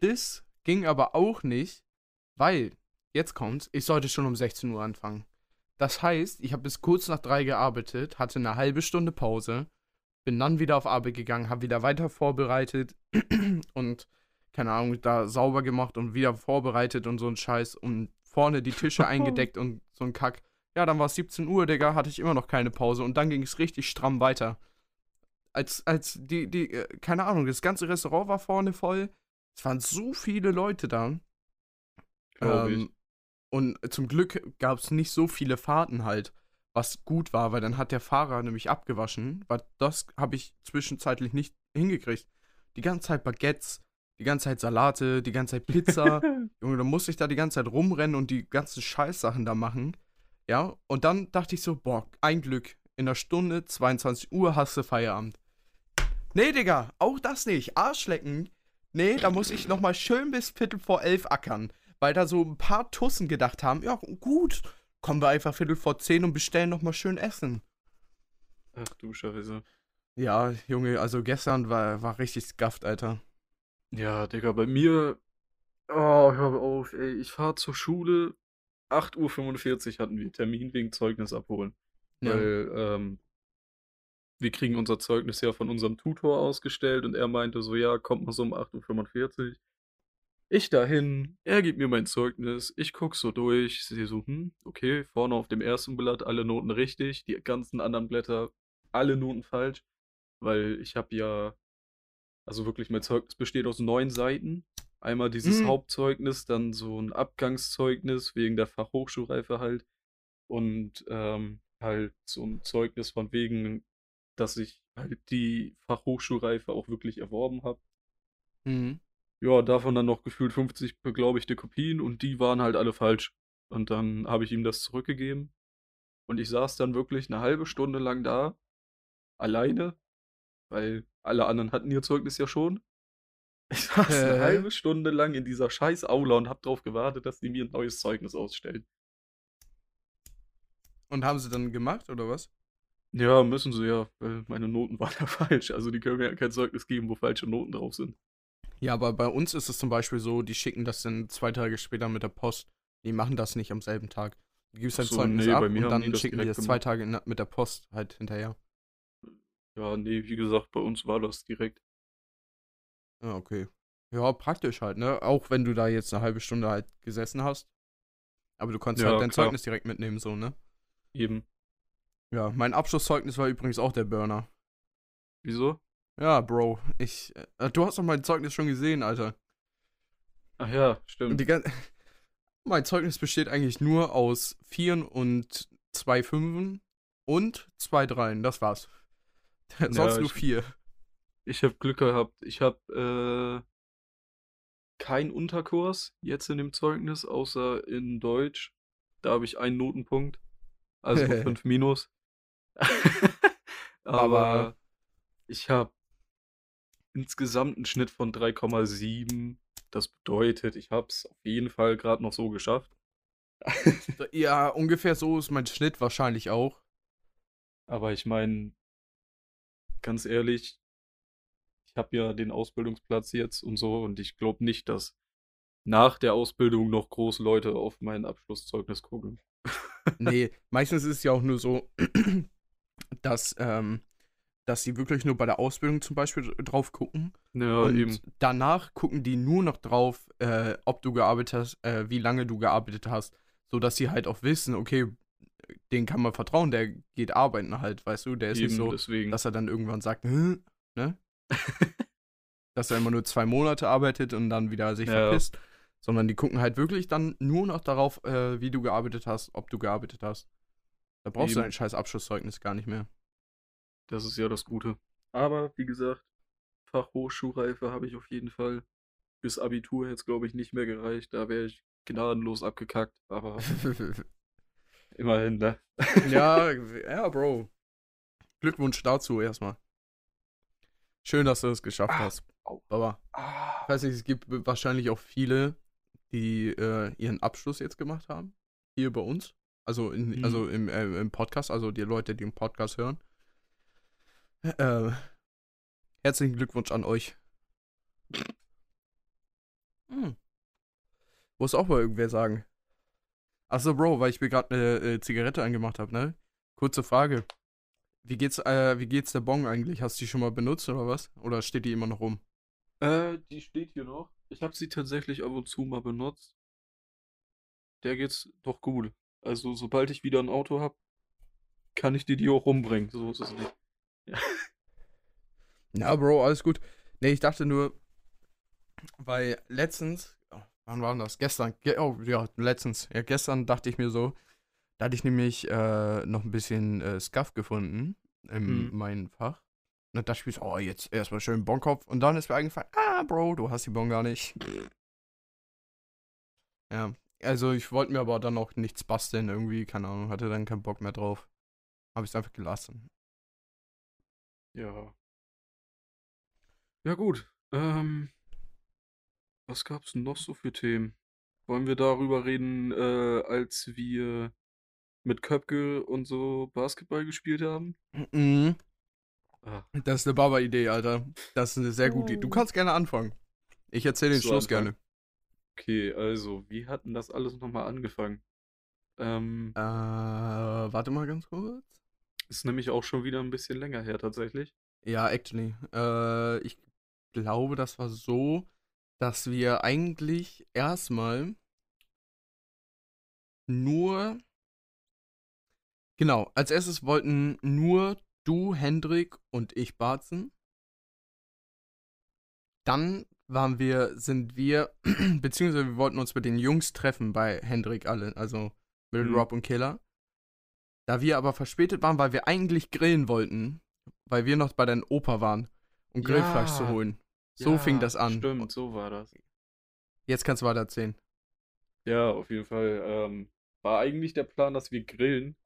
Das ging aber auch nicht, weil, jetzt kommt's, ich sollte schon um 16 Uhr anfangen. Das heißt, ich habe bis kurz nach drei gearbeitet, hatte eine halbe Stunde Pause, bin dann wieder auf Arbeit gegangen, habe wieder weiter vorbereitet und, keine Ahnung, da sauber gemacht und wieder vorbereitet und so ein Scheiß und vorne die Tische eingedeckt und so ein Kack. Ja, dann war es 17 Uhr, Digga, hatte ich immer noch keine Pause und dann ging es richtig stramm weiter. Als, als die, die, äh, keine Ahnung, das ganze Restaurant war vorne voll. Es waren so viele Leute da. Ähm, und zum Glück gab es nicht so viele Fahrten halt, was gut war, weil dann hat der Fahrer nämlich abgewaschen, weil das habe ich zwischenzeitlich nicht hingekriegt. Die ganze Zeit Baguettes, die ganze Zeit Salate, die ganze Zeit Pizza. Junge, dann musste ich da die ganze Zeit rumrennen und die ganzen Scheißsachen da machen. Ja, und dann dachte ich so, boah, ein Glück. In einer Stunde, 22 Uhr, hast du Feierabend. Nee, Digga, auch das nicht. Arschlecken. Nee, da muss ich nochmal schön bis Viertel vor elf ackern. Weil da so ein paar Tussen gedacht haben, ja, gut, kommen wir einfach Viertel vor zehn und bestellen nochmal schön Essen. Ach du Scheiße. Ja, Junge, also gestern war, war richtig skafft, Alter. Ja, Digga, bei mir. Oh, hör auf, ey. Ich fahr zur Schule. 8.45 Uhr hatten wir Termin wegen Zeugnis abholen. Ja. Weil, ähm, wir kriegen unser Zeugnis ja von unserem Tutor ausgestellt und er meinte so, ja, kommt mal so um 8.45 Uhr. Ich dahin, er gibt mir mein Zeugnis, ich guck so durch, sehe so, hm, okay, vorne auf dem ersten Blatt alle Noten richtig, die ganzen anderen Blätter alle Noten falsch, weil ich habe ja, also wirklich mein Zeugnis besteht aus neun Seiten. Einmal dieses Mhm. Hauptzeugnis, dann so ein Abgangszeugnis wegen der Fachhochschulreife halt und ähm, halt so ein Zeugnis von wegen, dass ich halt die Fachhochschulreife auch wirklich erworben habe. Mhm. Ja, davon dann noch gefühlt 50 beglaubigte Kopien und die waren halt alle falsch. Und dann habe ich ihm das zurückgegeben und ich saß dann wirklich eine halbe Stunde lang da, alleine, weil alle anderen hatten ihr Zeugnis ja schon. Ich saß eine Hä? halbe Stunde lang in dieser scheiß Aula und hab drauf gewartet, dass die mir ein neues Zeugnis ausstellen. Und haben sie dann gemacht, oder was? Ja, müssen sie ja, weil meine Noten waren ja falsch. Also die können mir ja kein Zeugnis geben, wo falsche Noten drauf sind. Ja, aber bei uns ist es zum Beispiel so, die schicken das dann zwei Tage später mit der Post. Die machen das nicht am selben Tag. Du gibst Ach so, Zeugnis nee, ab und dann schicken die das zwei. Tage in, mit der Post halt hinterher. Ja, nee, wie gesagt, bei uns war das direkt. Ja, okay. Ja, praktisch halt, ne? Auch wenn du da jetzt eine halbe Stunde halt gesessen hast. Aber du konntest Ja, halt dein klar. Zeugnis direkt mitnehmen, so, ne? Eben. Ja, mein Abschlusszeugnis war übrigens auch der Burner. Wieso? Ja, Bro, ich. Äh, du hast doch mein Zeugnis schon gesehen, Alter. Ach ja, stimmt. mein Zeugnis besteht eigentlich nur aus Vieren und zwei Fünfen und zwei Dreien, das war's. Sonst Ja, nur ich- vier. Ich habe Glück gehabt. Ich habe äh, keinen Unterkurs jetzt in dem Zeugnis, außer in Deutsch. Da habe ich einen Notenpunkt. Also 5 minus. Aber- Aber ich habe insgesamt einen Schnitt von 3,7. Das bedeutet, ich habe es auf jeden Fall gerade noch so geschafft. Ja, ungefähr so ist mein Schnitt wahrscheinlich auch. Aber ich meine, ganz ehrlich, ich habe ja den Ausbildungsplatz jetzt und so und ich glaube nicht, dass nach der Ausbildung noch groß Leute auf mein Abschlusszeugnis gucken. Nee, meistens ist es ja auch nur so, dass, ähm, dass sie wirklich nur bei der Ausbildung zum Beispiel drauf gucken. Ja, und eben. danach gucken die nur noch drauf, äh, ob du gearbeitet hast, äh, wie lange du gearbeitet hast. Sodass sie halt auch wissen, okay, den kann man vertrauen, der geht arbeiten halt, weißt du? Der ist eben nicht so, deswegen. dass er dann irgendwann sagt, ne? dass er immer nur zwei Monate arbeitet und dann wieder sich Ja. verpisst. Sondern die gucken halt wirklich dann nur noch darauf, äh, wie du gearbeitet hast, ob du gearbeitet hast. Da brauchst du Eben. ein scheiß Abschlusszeugnis gar nicht mehr. Das ist ja das Gute. Aber wie gesagt, Fachhochschulreife habe ich auf jeden Fall. Bis Abitur hätte es, glaube ich, nicht mehr gereicht. Da wäre ich gnadenlos abgekackt. Aber immerhin, ne? ja, ja, Bro. Glückwunsch dazu erstmal. Schön, dass du es geschafft Ah, hast. au. Aber Ah, ich weiß nicht, es gibt wahrscheinlich auch viele, die äh, ihren Abschluss jetzt gemacht haben. Hier bei uns. Also, in, Mhm. also im, äh, im Podcast, also die Leute, die den Podcast hören. Äh, herzlichen Glückwunsch an euch. Hm. Muss auch mal irgendwer sagen. Achso, Bro, weil ich mir gerade eine äh, Zigarette angemacht habe, ne? Kurze Frage. Wie geht's, äh, wie geht's der Bong eigentlich? Hast du die schon mal benutzt oder was? Oder steht die immer noch rum? Äh, die steht hier noch. Ich habe sie tatsächlich ab und zu mal benutzt. Der geht's doch gut. Also, sobald ich wieder ein Auto habe, kann ich die die auch rumbringen. So ist es nicht. Ja, Bro, alles gut. Nee, ich dachte nur, weil letztens, oh, wann war denn das? Gestern, ge oh, ja, letztens. Ja, gestern dachte ich mir so, da hatte ich nämlich äh, noch ein bisschen äh, Scuff gefunden in Mhm. meinem Fach. Und dachte ich mir so, oh, jetzt erstmal schön Bonkopf. Und dann ist mir eingefallen, ah, Bro, du hast die Bon gar nicht. Ja, also ich wollte mir aber dann auch nichts basteln irgendwie, keine Ahnung, hatte dann keinen Bock mehr drauf. Habe ich es einfach gelassen. Ja. Ja, gut. Ähm, was gab's denn noch so für Themen? Wollen wir darüber reden, äh, als wir mit Köpke und so Basketball gespielt haben? Mhm. Das ist eine Baba-Idee, Alter. Das ist eine sehr gute Idee. Du kannst gerne anfangen. Ich erzähle den Schluss anfangen. gerne. okay, also, wie hat denn das alles nochmal angefangen? Ähm, Äh, warte mal ganz kurz. ist nämlich auch schon wieder ein bisschen länger her tatsächlich. Ja, actually. Äh, ich glaube, das war so, dass wir eigentlich erstmal nur. Genau, als erstes wollten nur du, Hendrik und ich Barzen. Dann waren wir, sind wir, beziehungsweise wir wollten uns mit den Jungs treffen bei Hendrik alle, also mit Mhm. Rob und Killer. Da wir aber verspätet waren, weil wir eigentlich grillen wollten, weil wir noch bei deinem Opa waren, um Grillfleisch zu Ja. holen. So fing das an. Stimmt, so war das. Jetzt kannst du weiter erzählen. Ja, auf jeden Fall. Ähm, war eigentlich der Plan, dass wir grillen.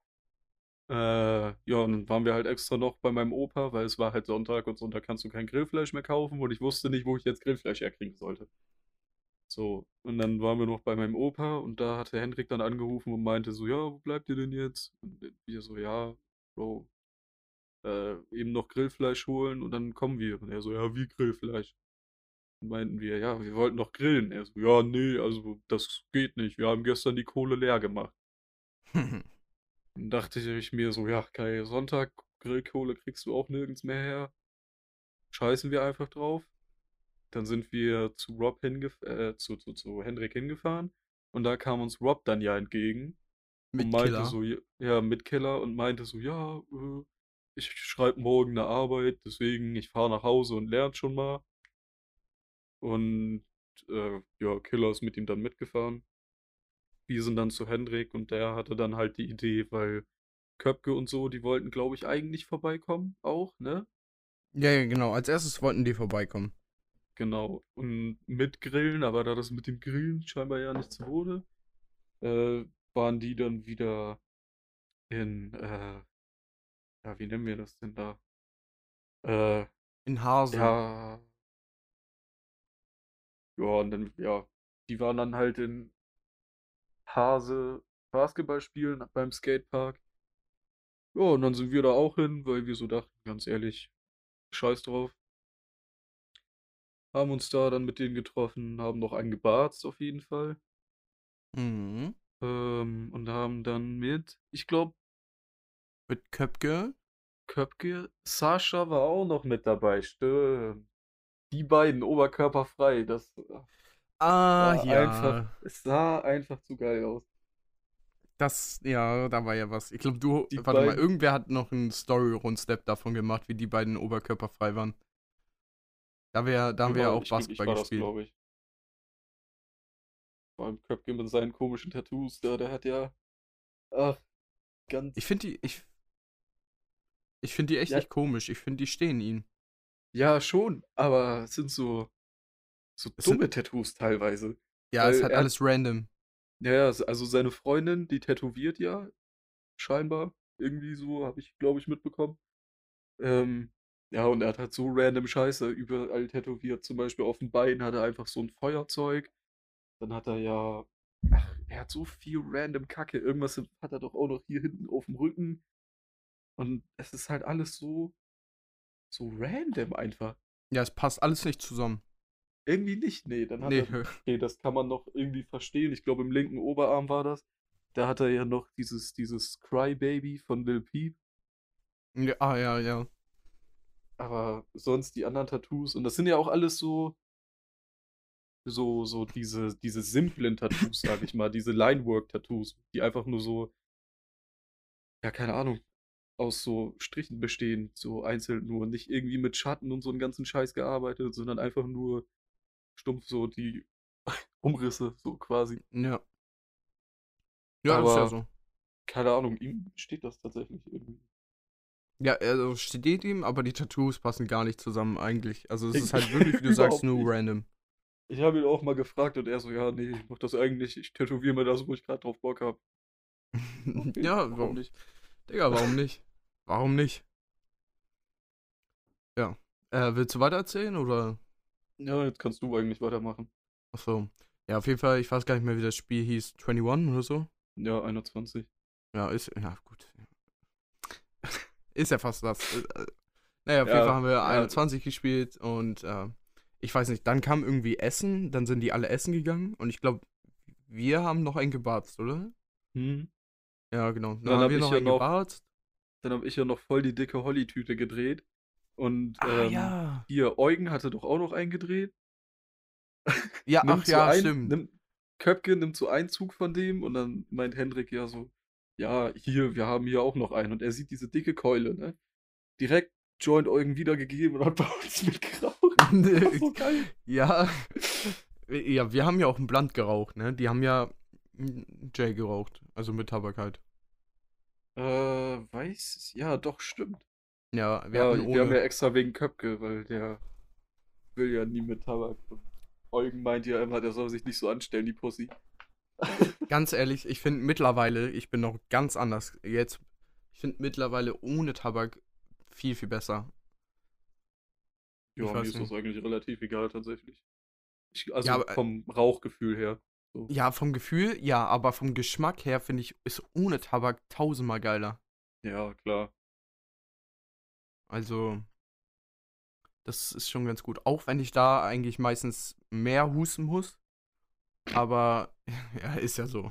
Äh, ja, und dann waren wir halt extra noch bei meinem Opa, weil es war halt Sonntag und Sonntag kannst du kein Grillfleisch mehr kaufen und ich wusste nicht, wo ich jetzt Grillfleisch herkriegen sollte. So, und dann waren wir noch bei meinem Opa und da hatte Hendrik dann angerufen und meinte so, ja, wo bleibt ihr denn jetzt? Und wir so, ja, Bro, äh, eben noch Grillfleisch holen und dann kommen wir. Und er so, ja, wie Grillfleisch? Und meinten wir, ja, wir wollten noch grillen. Er so, ja, nee, also das geht nicht. Wir haben gestern die Kohle leer gemacht. Dann dachte ich mir so, ja, Kai, Sonntag, Grillkohle kriegst du auch nirgends mehr her. Scheißen wir einfach drauf. Dann sind wir zu Rob hingef äh, zu, zu, zu Hendrik hingefahren. Und da kam uns Rob dann ja entgegen Mit und meinte Killer. so, ja, mit Killer und meinte so, ja, äh, ich schreibe morgen eine Arbeit, deswegen ich fahre nach Hause und lerne schon mal. Und äh, ja, Killer ist mit ihm dann mitgefahren. Wir sind dann zu Hendrik und der hatte dann halt die Idee, weil Köpke und so, die wollten, glaube ich, eigentlich vorbeikommen auch, ne? Ja, ja, genau. Als erstes wollten die vorbeikommen. Genau. Und mit Grillen, aber da das mit dem Grillen scheinbar ja nichts wurde, äh, waren die dann wieder in, äh, ja, wie nennen wir das denn da? Äh, In Hasen. ja. Ja, und dann, ja, die waren dann halt in Hase Basketball spielen beim Skatepark. Ja, und dann sind wir da auch hin, weil wir so dachten, ganz ehrlich, scheiß drauf. Haben uns da dann mit denen getroffen, haben noch einen gebarzt auf jeden Fall. Mhm. Ähm, und haben dann mit, ich glaube, Mit Köpke. Köpke, Sascha war auch noch mit dabei, stimmt. Die beiden oberkörperfrei, das Ah, ja. einfach, es sah einfach zu geil aus. Das, ja, da war ja was. Ich glaube, du, Die warte mal, beiden- irgendwer hat noch einen Story-Rundstep davon gemacht, wie die beiden oberkörperfrei waren. Da, wär, da haben wir ja auch ich- Basketball das, gespielt. glaube ich. Vor allem Köpke mit seinen komischen Tattoos da, der hat ja, ach, ganz, Ich finde die, ich, ich finde die echt Ja. nicht komisch. Ich finde, die stehen ihnen. ja schon, aber es sind so, so Es sind- dumme Tattoos teilweise. Ja, halt er- alles random. Ja, ja, also seine Freundin, die tätowiert ja, scheinbar, irgendwie so, habe ich, glaube ich, mitbekommen. Ähm, ja, und er hat halt so random Scheiße überall tätowiert. Zum Beispiel auf dem Bein hat er einfach so ein Feuerzeug. Dann hat er ja, ach, er hat so viel random Kacke. Irgendwas hat er doch auch noch hier hinten auf dem Rücken. Und es ist halt alles so, so random einfach. Ja, es passt alles nicht zusammen. Irgendwie nicht, nee. Dann hat Nee, er Okay, das kann man noch irgendwie verstehen. Ich glaube, im linken Oberarm war das. Da hat er ja noch dieses, dieses Crybaby von Lil Peep. ja, ah, ja, ja. Aber sonst die anderen Tattoos. Und das sind ja auch alles so, so, so diese, diese simplen Tattoos, sag ich mal. Diese Linework-Tattoos, die einfach nur so, ja, keine Ahnung, aus so Strichen bestehen. So einzeln nur. Nicht irgendwie mit Schatten und so einen ganzen Scheiß gearbeitet, sondern einfach nur stumpf so die Umrisse, so quasi. Ja. Ja, das ist ja Aber- so. Keine Ahnung, ihm steht das tatsächlich irgendwie. Ja, also steht ihm, aber die Tattoos passen gar nicht zusammen eigentlich. Also es ist halt wirklich, wie du sagst, nur nicht. random. Ich habe ihn auch mal gefragt und er so, ja, nee, ich mach das eigentlich, ich tätowiere mir das, wo ich gerade drauf Bock habe. ja, warum nicht? Digga, warum nicht? Warum nicht? Ja. Äh, willst du weiter erzählen oder? Ja, jetzt kannst du eigentlich weitermachen. Achso. Ja, auf jeden Fall, ich weiß gar nicht mehr, wie das Spiel hieß. 21 oder so? Ja, 21. Ja, ist, ja, gut. ist ja fast das. Äh, äh, Naja, auf jeden Ja, Fall haben wir ja. 21 gespielt und äh, ich weiß nicht, dann kam irgendwie Essen, dann sind die alle essen gegangen und ich glaube, wir haben noch einen gebarzt, oder? Hm. Ja, genau. Dann, Dann haben hab wir noch ja einen noch- gebarzt. Dann habe ich ja noch voll die dicke Holly-Tüte gedreht. Und Ah, ähm, ja. hier, Eugen hatte doch auch noch einen gedreht. Ja, ach ja, ein, stimmt. Nimmt, Köpke nimmt so einen Zug von dem und dann meint Hendrik ja so, ja, hier, wir haben hier auch noch einen. Und er sieht diese dicke Keule, ne? Direkt Joint Eugen wiedergegeben und hat bei uns mitgeraucht. So geil. Ja. Ja, wir haben ja auch ein Blunt geraucht, ne? Die haben ja mm, J geraucht, also mit Tabak halt. Äh, weiß, ja, doch, stimmt. Ja, wir Ja, hatten wir haben ja extra wegen Köpke, weil der will ja nie mit Tabak. Und Eugen meint ja immer, der soll sich nicht so anstellen, die Pussy. Ganz ehrlich, ich finde mittlerweile, ich bin noch ganz anders. Jetzt, ich finde mittlerweile ohne Tabak viel, viel besser. Ja, mir ist das eigentlich relativ egal, tatsächlich. Ich, also Ja, aber- vom Rauchgefühl her. So. Ja, vom Gefühl, ja, aber vom Geschmack her finde ich, ist ohne Tabak tausendmal geiler. Ja, klar. Also, das ist schon ganz gut. Auch wenn ich da eigentlich meistens mehr husten muss. Aber, ja, ist ja so.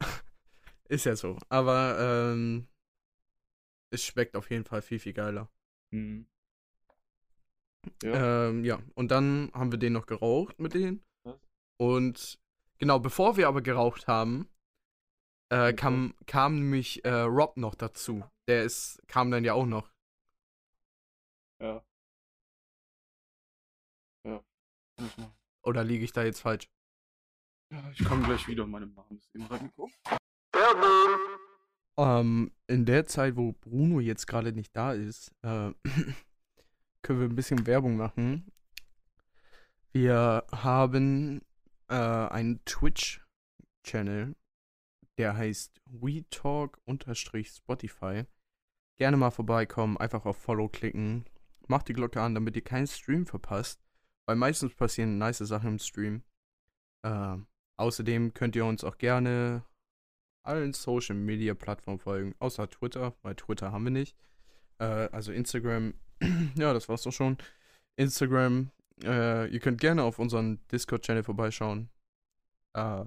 ist ja so. Aber, ähm, es schmeckt auf jeden Fall viel, viel geiler. Hm. Ja. Ähm, ja, und dann haben wir den noch geraucht mit denen. Was? Und genau, bevor wir aber geraucht haben, äh, Okay. kam, kam nämlich äh, Rob noch dazu. Der ist, kam dann ja auch noch. Ja. Ja. Muss Oder liege ich da jetzt falsch? Ja, ich komme gleich wieder. Meine Mom ist eben reingekommen. Ähm, in der Zeit, wo Bruno jetzt gerade nicht da ist, äh, können wir ein bisschen Werbung machen. Wir haben äh, einen Twitch-Channel, der heißt WeTalk-Spotify. Gerne mal vorbeikommen, einfach auf Follow klicken. Macht die Glocke an, damit ihr keinen Stream verpasst. Weil meistens passieren nice Sachen im Stream. Äh, außerdem könnt ihr uns auch gerne allen Social Media Plattformen folgen, außer Twitter, weil Twitter haben wir nicht. Äh, also Instagram, ja, das war's doch schon. Instagram, äh, ihr könnt gerne auf unseren Discord-Channel vorbeischauen. Äh,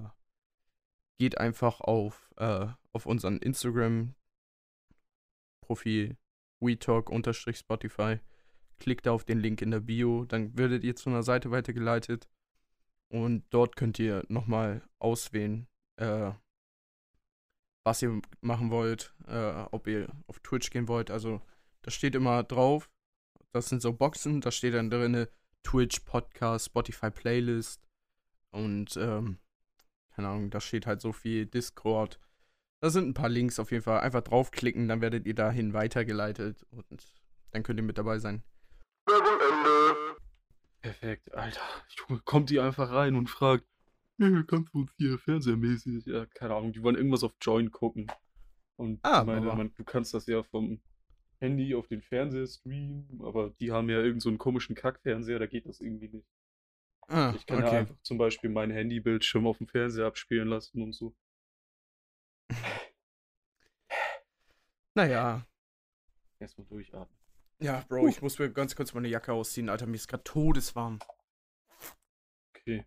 geht einfach auf, äh, auf unseren Instagram-Profil WeTalk-Spotify. Klickt auf den Link in der Bio, dann werdet ihr zu einer Seite weitergeleitet. Und dort könnt ihr nochmal auswählen, äh, was ihr machen wollt, äh, ob ihr auf Twitch gehen wollt. Also, da steht immer drauf. Das sind so Boxen, da steht dann drin Twitch, Podcast, Spotify Playlist und ähm, keine Ahnung, da steht halt so viel Discord. Da sind ein paar Links auf jeden Fall. Einfach draufklicken, dann werdet ihr dahin weitergeleitet und dann könnt ihr mit dabei sein. Perfekt, Alter. Junge, kommt die einfach rein und fragt, ja, kannst du uns hier fernsehermäßig, ja, keine Ahnung, die wollen irgendwas auf Join gucken. Und Ah, ich meine, man, du kannst das ja vom Handy auf den Fernseher streamen, aber die haben ja irgend so einen komischen Kackfernseher, da geht das irgendwie nicht. Ah, Ich kann ja okay. einfach zum Beispiel meinen Handybildschirm auf dem Fernseher abspielen lassen und so. Naja. Erstmal durchatmen. Ja, Bro, ich muss mir ganz kurz meine Jacke ausziehen, Alter. Mir ist gerade todeswarm. Okay.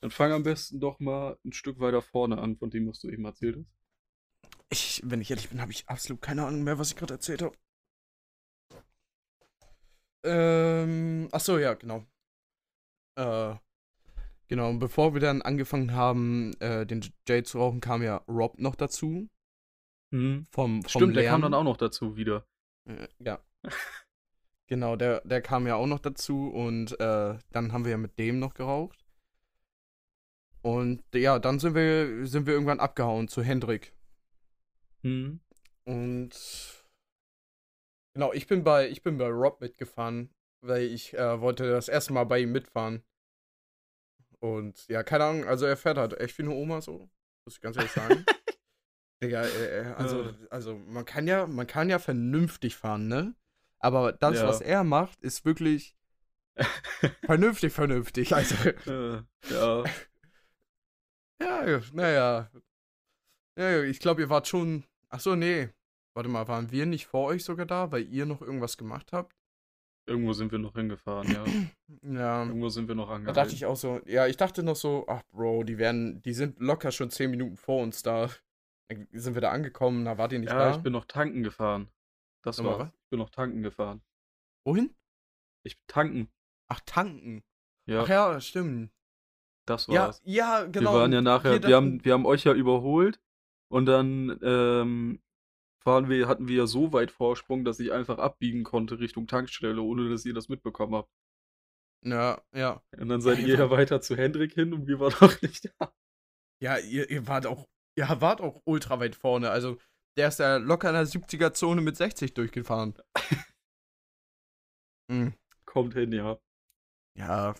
Dann fang am besten doch mal ein Stück weiter vorne an, von dem, was du eben erzählt hast. Ich, wenn ich ehrlich bin, habe ich absolut keine Ahnung mehr, was ich gerade erzählt habe. Ähm, ach so, ja, genau. Äh, genau, bevor wir dann angefangen haben, äh, den Jay zu rauchen, kam ja Rob noch dazu. Mhm. Vom, vom Stimmt, der kam Lernen. dann auch noch dazu wieder. Äh, Ja. genau, der, der kam ja auch noch dazu und äh, dann haben wir ja mit dem noch geraucht. Und ja, dann sind wir, sind wir irgendwann abgehauen zu Hendrik. Mhm. Und genau, ich bin bei, ich bin bei Rob mitgefahren, weil ich äh, wollte das erste Mal bei ihm mitfahren. Und ja, keine Ahnung, also er fährt halt echt wie eine Oma so, muss ich ganz ehrlich sagen. Digga, äh, äh, also, also man kann ja, man kann ja vernünftig fahren, ne? Aber das, Ja. was er macht, ist wirklich vernünftig, vernünftig. Also, Äh, ja. ja, naja. Ja, ich glaube, ihr wart schon. Ach so, nee. Warte mal, waren wir nicht vor euch sogar da, weil ihr noch irgendwas gemacht habt? Irgendwo sind wir noch hingefahren, ja. Ja. Irgendwo sind wir noch Da angehalten. dachte ich auch so, ja, ich dachte noch so, ach Bro, die werden, die sind locker schon zehn Minuten vor uns da. Dann sind wir da angekommen, da wart ihr nicht ja, da. ich bin noch tanken gefahren. Das Nochmal war. was? Ich bin noch tanken gefahren. Wohin? Ich tanken. Ach, tanken. Ja, Ach ja, stimmt. das Ja, war's. ja, genau. Wir waren ja nachher, wir wir haben, wir haben euch ja überholt und dann ähm, fahren wir, hatten wir ja so weit Vorsprung, dass ich einfach abbiegen konnte Richtung Tankstelle, ohne dass ihr das mitbekommen habt. Ja, ja. Und dann seid ihr ihr ja weiter zu Hendrik hin und wir waren noch nicht da. Ja, ihr, ihr wart auch, ihr wart auch ultra weit vorne. Also, der ist ja locker in der 70er-Zone mit 60 durchgefahren. Mhm. Kommt hin, ja. Ja,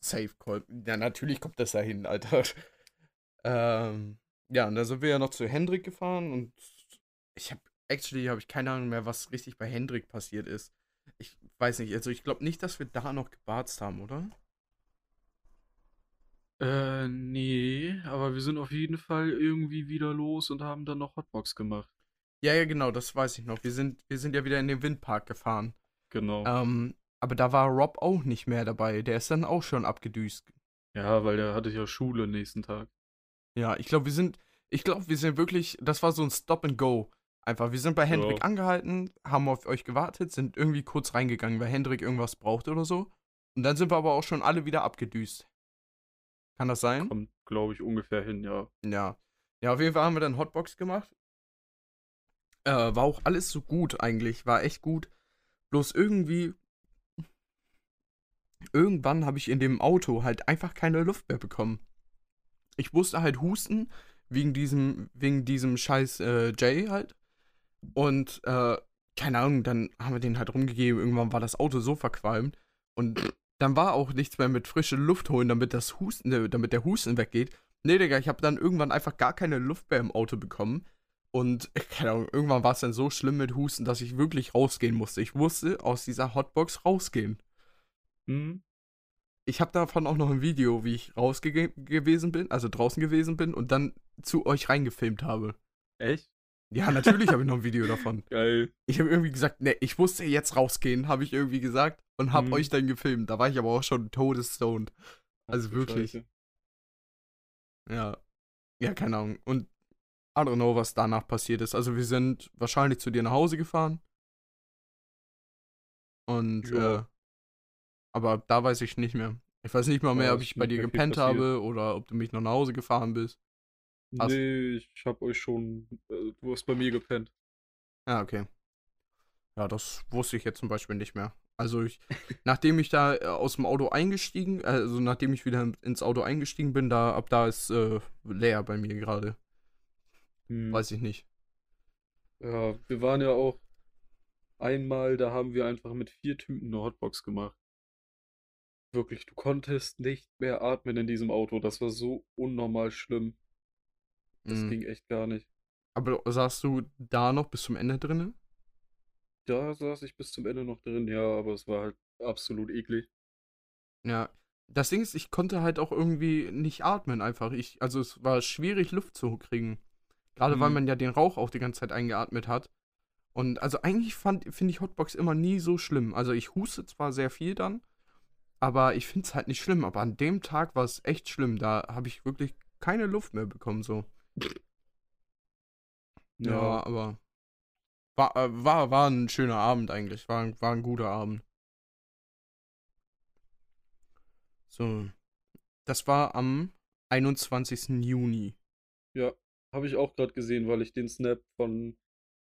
safe call. Ja, natürlich kommt das dahin, Alter. Ähm, ja, und da sind wir ja noch zu Hendrik gefahren und ich habe, actually habe ich keine Ahnung mehr, was richtig bei Hendrik passiert ist. Ich weiß nicht, also ich glaube nicht, dass wir da noch gebarzt haben, oder? Äh, nee, aber wir sind auf jeden Fall irgendwie wieder los und haben dann noch Hotbox gemacht. Ja, ja, genau, das weiß ich noch. Wir sind, wir sind ja wieder in den Windpark gefahren. Genau. Ähm, aber da war Rob auch nicht mehr dabei. Der ist dann auch schon abgedüst. Ja, weil der hatte ja Schule nächsten Tag. Ja, ich glaube, wir sind, ich glaube, wir sind wirklich, das war so ein Stop and Go. Einfach, wir sind bei Hendrik Ja. angehalten, haben auf euch gewartet, sind irgendwie kurz reingegangen, weil Hendrik irgendwas braucht oder so. Und dann sind wir aber auch schon alle wieder abgedüst. Kann das sein? Kommt, glaube ich, ungefähr hin, ja. Ja. Ja, auf jeden Fall haben wir dann Hotbox gemacht. Äh, war auch alles so gut eigentlich, war echt gut. Bloß irgendwie. Irgendwann habe ich in dem Auto halt einfach keine Luft mehr bekommen. Ich musste halt husten, wegen diesem, wegen diesem scheiß äh, Jay halt. Und, äh, keine Ahnung, dann haben wir den halt rumgegeben. Irgendwann war das Auto so verqualmt. Und dann war auch nichts mehr mit frische Luft holen, damit das Husten, äh, damit der Husten weggeht. Nee, Digga, ich habe dann irgendwann einfach gar keine Luft mehr im Auto bekommen. Und, keine Ahnung, irgendwann war es dann so schlimm mit Husten, dass ich wirklich rausgehen musste. Ich musste aus dieser Hotbox rausgehen. Mhm. Ich habe davon auch noch ein Video, wie ich rausge gewesen bin, also draußen gewesen bin und dann zu euch reingefilmt habe. Echt? Ja, natürlich habe ich noch ein Video davon. Geil. Ich habe irgendwie gesagt, ne, ich musste jetzt rausgehen, habe ich irgendwie gesagt und habe Mhm. euch dann gefilmt. Da war ich aber auch schon todesstoned. Also Ach wirklich. Scheiße. Ja. Ja, keine Ahnung. Und I don't know, was danach passiert ist. Also wir sind wahrscheinlich zu dir nach Hause gefahren. Und, Ja. äh, aber da weiß ich nicht mehr. Ich weiß nicht mal mehr, Ja, ob ich bei dir gepennt passiert. habe oder ob du mich noch nach Hause gefahren bist. Hast- Nee, ich hab euch schon. Äh, du hast bei mir gepennt. Ja, okay. Ja, das wusste ich jetzt zum Beispiel nicht mehr. Also ich, nachdem ich da äh, aus dem Auto eingestiegen, also nachdem ich wieder ins Auto eingestiegen bin, da ab da ist äh, leer bei mir gerade. Hm. Weiß ich nicht. Ja, wir waren ja auch einmal, da haben wir einfach mit vier Typen eine Hotbox gemacht. Wirklich, du konntest nicht mehr atmen in diesem Auto. Das war so unnormal schlimm. Das Mhm. ging echt gar nicht. Aber saßt du da noch bis zum Ende drinne? Da saß ich bis zum Ende noch drin, ja, aber es war halt absolut eklig. Ja. Das Ding ist, ich konnte halt auch irgendwie nicht atmen einfach. Ich, also es war schwierig, Luft zu kriegen. Gerade weil Mhm. man ja den Rauch auch die ganze Zeit eingeatmet hat. Und also eigentlich fand, finde ich Hotbox immer nie so schlimm. Also ich huste zwar sehr viel dann, aber ich finde es halt nicht schlimm. Aber an dem Tag war es echt schlimm. Da habe ich wirklich keine Luft mehr bekommen so. Ja, Ja, aber war, äh, war, war ein schöner Abend eigentlich. War, ein- war ein guter Abend. So. Das war am 21. Juni. ja, habe ich auch gerade gesehen, weil ich den Snap von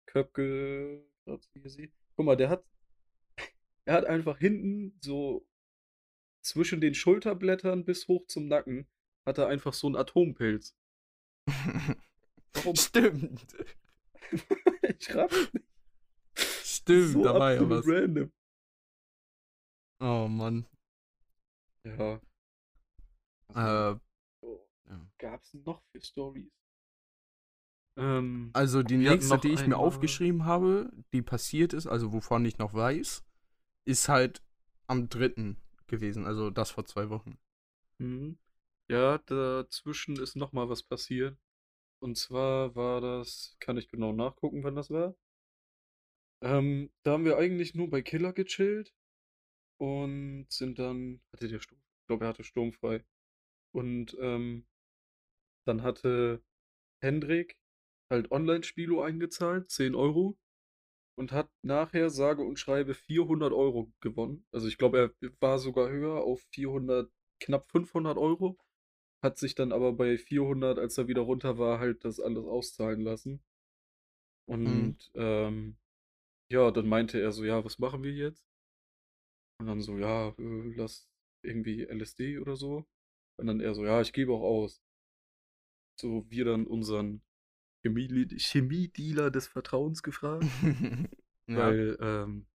Köpke sehe. Guck mal, der hat, er hat einfach hinten so zwischen den Schulterblättern bis hoch zum Nacken hat er einfach so einen Atompilz. Warum? Stimmt. Ich raff's nicht. Stimmt, So da war ja was. random. Oh Mann. Ja. Äh, Oh, ja. gab's noch für Stories? Ähm, also die nächste, die ich mir aufgeschrieben habe, die passiert ist, also wovon ich noch weiß, ist halt am 3. gewesen. Also das vor zwei Wochen. Mhm. Ja, dazwischen ist noch mal was passiert. Und zwar war das, kann ich genau nachgucken, wann das war. Ähm, da haben wir eigentlich nur bei Killer gechillt und sind dann, hatte der Sturm, ich glaube, er hatte sturmfrei. Und ähm, dann hatte Hendrik halt Online-Spielo eingezahlt, 10 Euro, und hat nachher sage und schreibe 400 Euro gewonnen. Also ich glaube, er war sogar höher auf 400, knapp 500 Euro. Hat sich dann aber bei 400, als er wieder runter war, halt das alles auszahlen lassen. Und ähm, ja, dann meinte er so, ja, was machen wir jetzt? Und dann so, ja, äh, lass irgendwie LSD oder so. Und dann er so, ja, ich gebe auch aus. So, wir dann unseren Chemie- Chemiedealer des Vertrauens gefragt. ja. Weil ähm,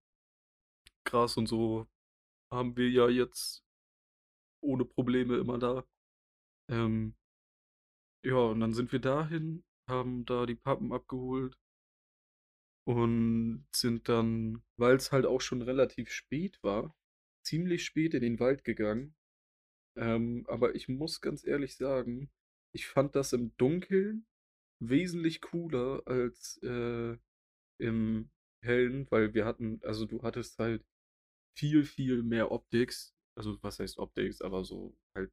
Gras und so haben wir ja jetzt ohne Probleme immer da. Ähm, ja, und dann sind wir dahin, haben da die Pappen abgeholt und sind dann, weil es halt auch schon relativ spät war, ziemlich spät in den Wald gegangen. Ähm, aber ich muss ganz ehrlich sagen, ich fand das im Dunkeln wesentlich cooler als äh, im Hellen, weil wir hatten, also du hattest halt viel, viel mehr Optics, also was heißt Optics, aber so halt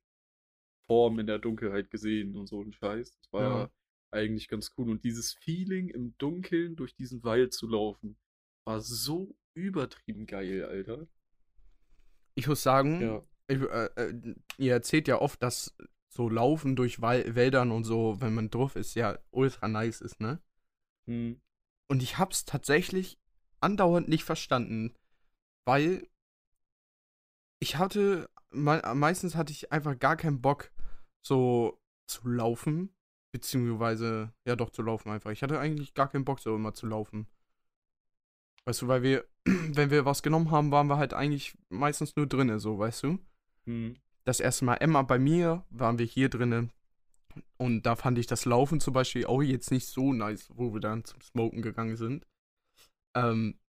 Form in der Dunkelheit gesehen und so ein Scheiß. Das war Ja. eigentlich ganz cool. Und dieses Feeling im Dunkeln durch diesen Wald zu laufen, war so übertrieben geil, Alter. Ich muss sagen, Ja. ich, äh, äh, ihr erzählt ja oft, dass so Laufen durch Wal Wäldern und so, wenn man drauf ist, ja ultra nice ist, ne? Hm. Und ich hab's tatsächlich andauernd nicht verstanden, weil ich hatte, me meistens hatte ich einfach gar keinen Bock, so zu laufen, beziehungsweise, ja doch, zu laufen einfach. Ich hatte eigentlich gar keinen Bock, so immer zu laufen. Weißt du, weil wir, wenn wir was genommen haben, waren wir halt eigentlich meistens nur drinnen, so, weißt du? Hm. Das erste Mal Emma bei mir, waren wir hier drinnen. Und da fand ich das Laufen zum Beispiel auch jetzt nicht so nice, wo wir dann zum Smoken gegangen sind. Ähm,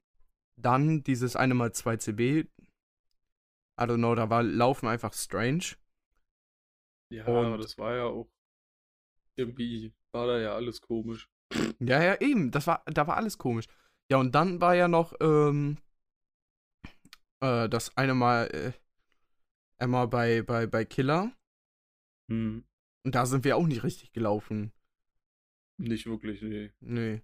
dann dieses eine Mal 2 CB. I don't know, da war Laufen einfach strange. Ja, Und- aber das war ja auch irgendwie, war da ja alles komisch. Ja, ja, eben. Das war, da war alles komisch. Ja, und dann war ja noch ähm, äh, das eine Mal äh, einmal bei, bei, bei Killer. Hm. Und da sind wir auch nicht richtig gelaufen. Nicht wirklich, nee. Nee.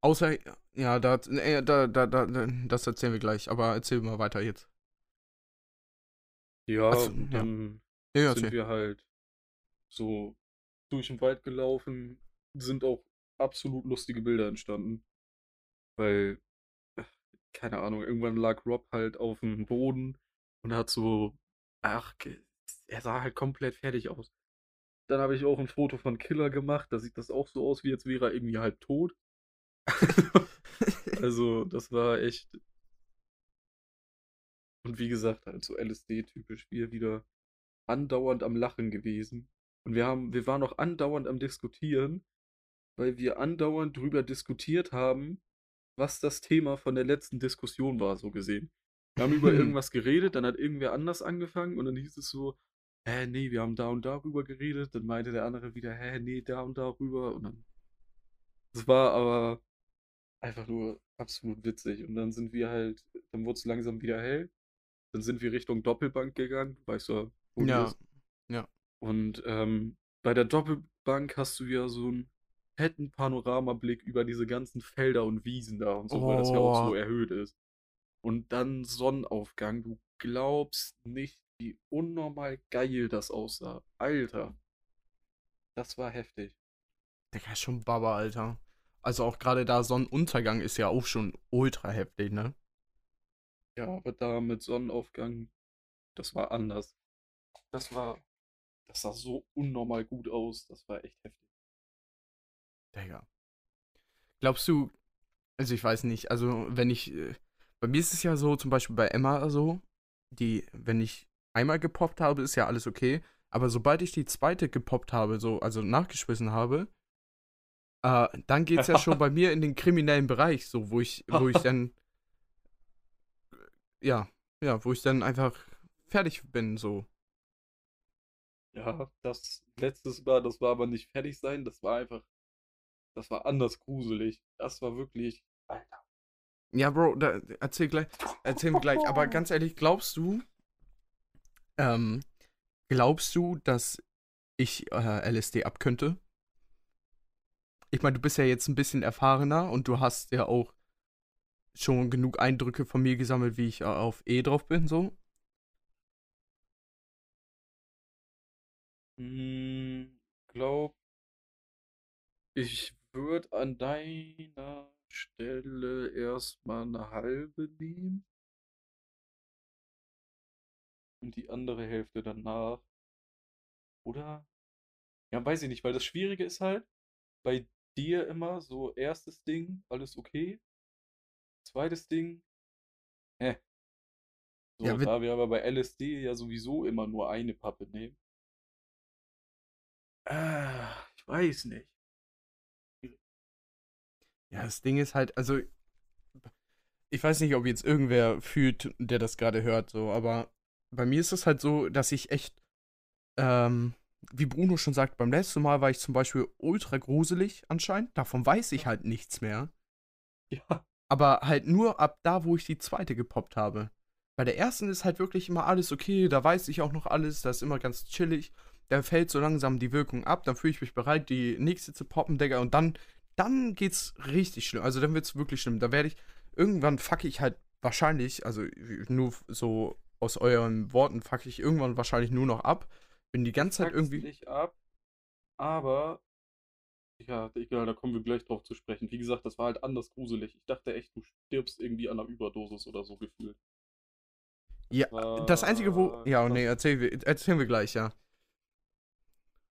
Außer, ja, da, äh, da, da, da, da, das erzählen wir gleich. Aber erzähl mal weiter jetzt. Ja, Ach so, und ja. dann Ja, ja, sind wir halt so durch den Wald gelaufen, sind auch absolut lustige Bilder entstanden. Weil, äh, keine Ahnung, irgendwann lag Rob halt auf dem Boden und hat so, ach, er sah halt komplett fertig aus. Dann habe ich auch ein Foto von Killer gemacht, da sieht das auch so aus, wie jetzt wäre er irgendwie halb tot. Also, das war echt. Und wie gesagt, halt so LSD-typisch, wir wieder andauernd am Lachen gewesen. Und wir haben, wir waren auch andauernd am Diskutieren, weil wir andauernd drüber diskutiert haben, was das Thema von der letzten Diskussion war, so gesehen. Wir haben über irgendwas geredet, dann hat irgendwer anders angefangen und dann hieß es so, hä, nee, wir haben da und darüber geredet. Dann meinte der andere wieder, hä, nee, da und darüber. Und dann. Das war aber einfach nur absolut witzig. Und dann sind wir halt, dann wurde es langsam wieder hell. Dann sind wir Richtung Doppelbank gegangen. Weißt du, wo die Ja. Und ähm, bei der Doppelbank hast du ja so einen fetten Panoramablick über diese ganzen Felder und Wiesen da und so, weil das ja auch so Oh. erhöht ist. Und dann Sonnenaufgang. Du glaubst nicht, wie unnormal geil das aussah. Alter. Das war heftig. Digga, ist schon Baba, Alter. Also auch gerade da Sonnenuntergang ist ja auch schon ultra heftig, ne? Ja, aber da mit Sonnenaufgang, das war anders. Das war, das sah so unnormal gut aus. Das war echt heftig. Digga. Glaubst du, also ich weiß nicht, also wenn ich, äh, bei mir ist es ja so, zum Beispiel bei Emma so, die, wenn ich einmal gepoppt habe, ist ja alles okay, aber sobald ich die zweite gepoppt habe, so, also nachgeschmissen habe, äh, dann geht's ja schon bei mir in den kriminellen Bereich, so, wo ich, wo ich dann, ja, ja, wo ich dann einfach fertig bin, so. Ja, das letztes Mal, das war aber nicht fertig sein, das war einfach, das war anders gruselig. Das war wirklich, Alter. Ja, Bro, da, erzähl gleich, erzähl mir gleich. Aber ganz ehrlich, glaubst du, ähm, glaubst du, dass ich äh, LSD abkönnte? Ich meine, du bist ja jetzt ein bisschen erfahrener und du hast ja auch schon genug Eindrücke von mir gesammelt, wie ich äh, auf E drauf bin, so. Hm, glaub, ich würde an deiner Stelle erstmal eine halbe nehmen und die andere Hälfte danach. Oder? Ja, weiß ich nicht, weil das Schwierige ist halt, bei dir immer so erstes Ding, alles okay. Zweites Ding, hä. So, Ja, wir- da wir aber bei LSD ja sowieso immer nur eine Pappe nehmen. Ah, ich weiß nicht. Ja, das Ding ist halt, also, ich weiß nicht, ob jetzt irgendwer fühlt, der das gerade hört, so, aber bei mir ist es halt so, dass ich echt, ähm, wie Bruno schon sagt, beim letzten Mal war ich zum Beispiel ultra gruselig anscheinend. Davon weiß ich halt nichts mehr. Ja. Aber halt nur ab da, wo ich die zweite gepoppt habe. Bei der ersten ist halt wirklich immer alles okay, da weiß ich auch noch alles, da ist immer ganz chillig. Da fällt so langsam die Wirkung ab, dann fühle ich mich bereit, die nächste zu poppen, Digga, und dann, dann geht's richtig schlimm. Also dann wird's wirklich schlimm. Da werde ich, irgendwann fuck ich halt wahrscheinlich, also nur so aus euren Worten fuck ich irgendwann wahrscheinlich nur noch ab. Bin die ganze Zeit irgendwie. nicht ab, aber ja, egal, da kommen wir gleich drauf zu sprechen. Wie gesagt, das war halt anders gruselig. Ich dachte echt, du stirbst irgendwie an einer Überdosis oder so gefühlt. Ja, das einzige, wo. Ja, nee, erzähl, wir- erzählen wir gleich, ja.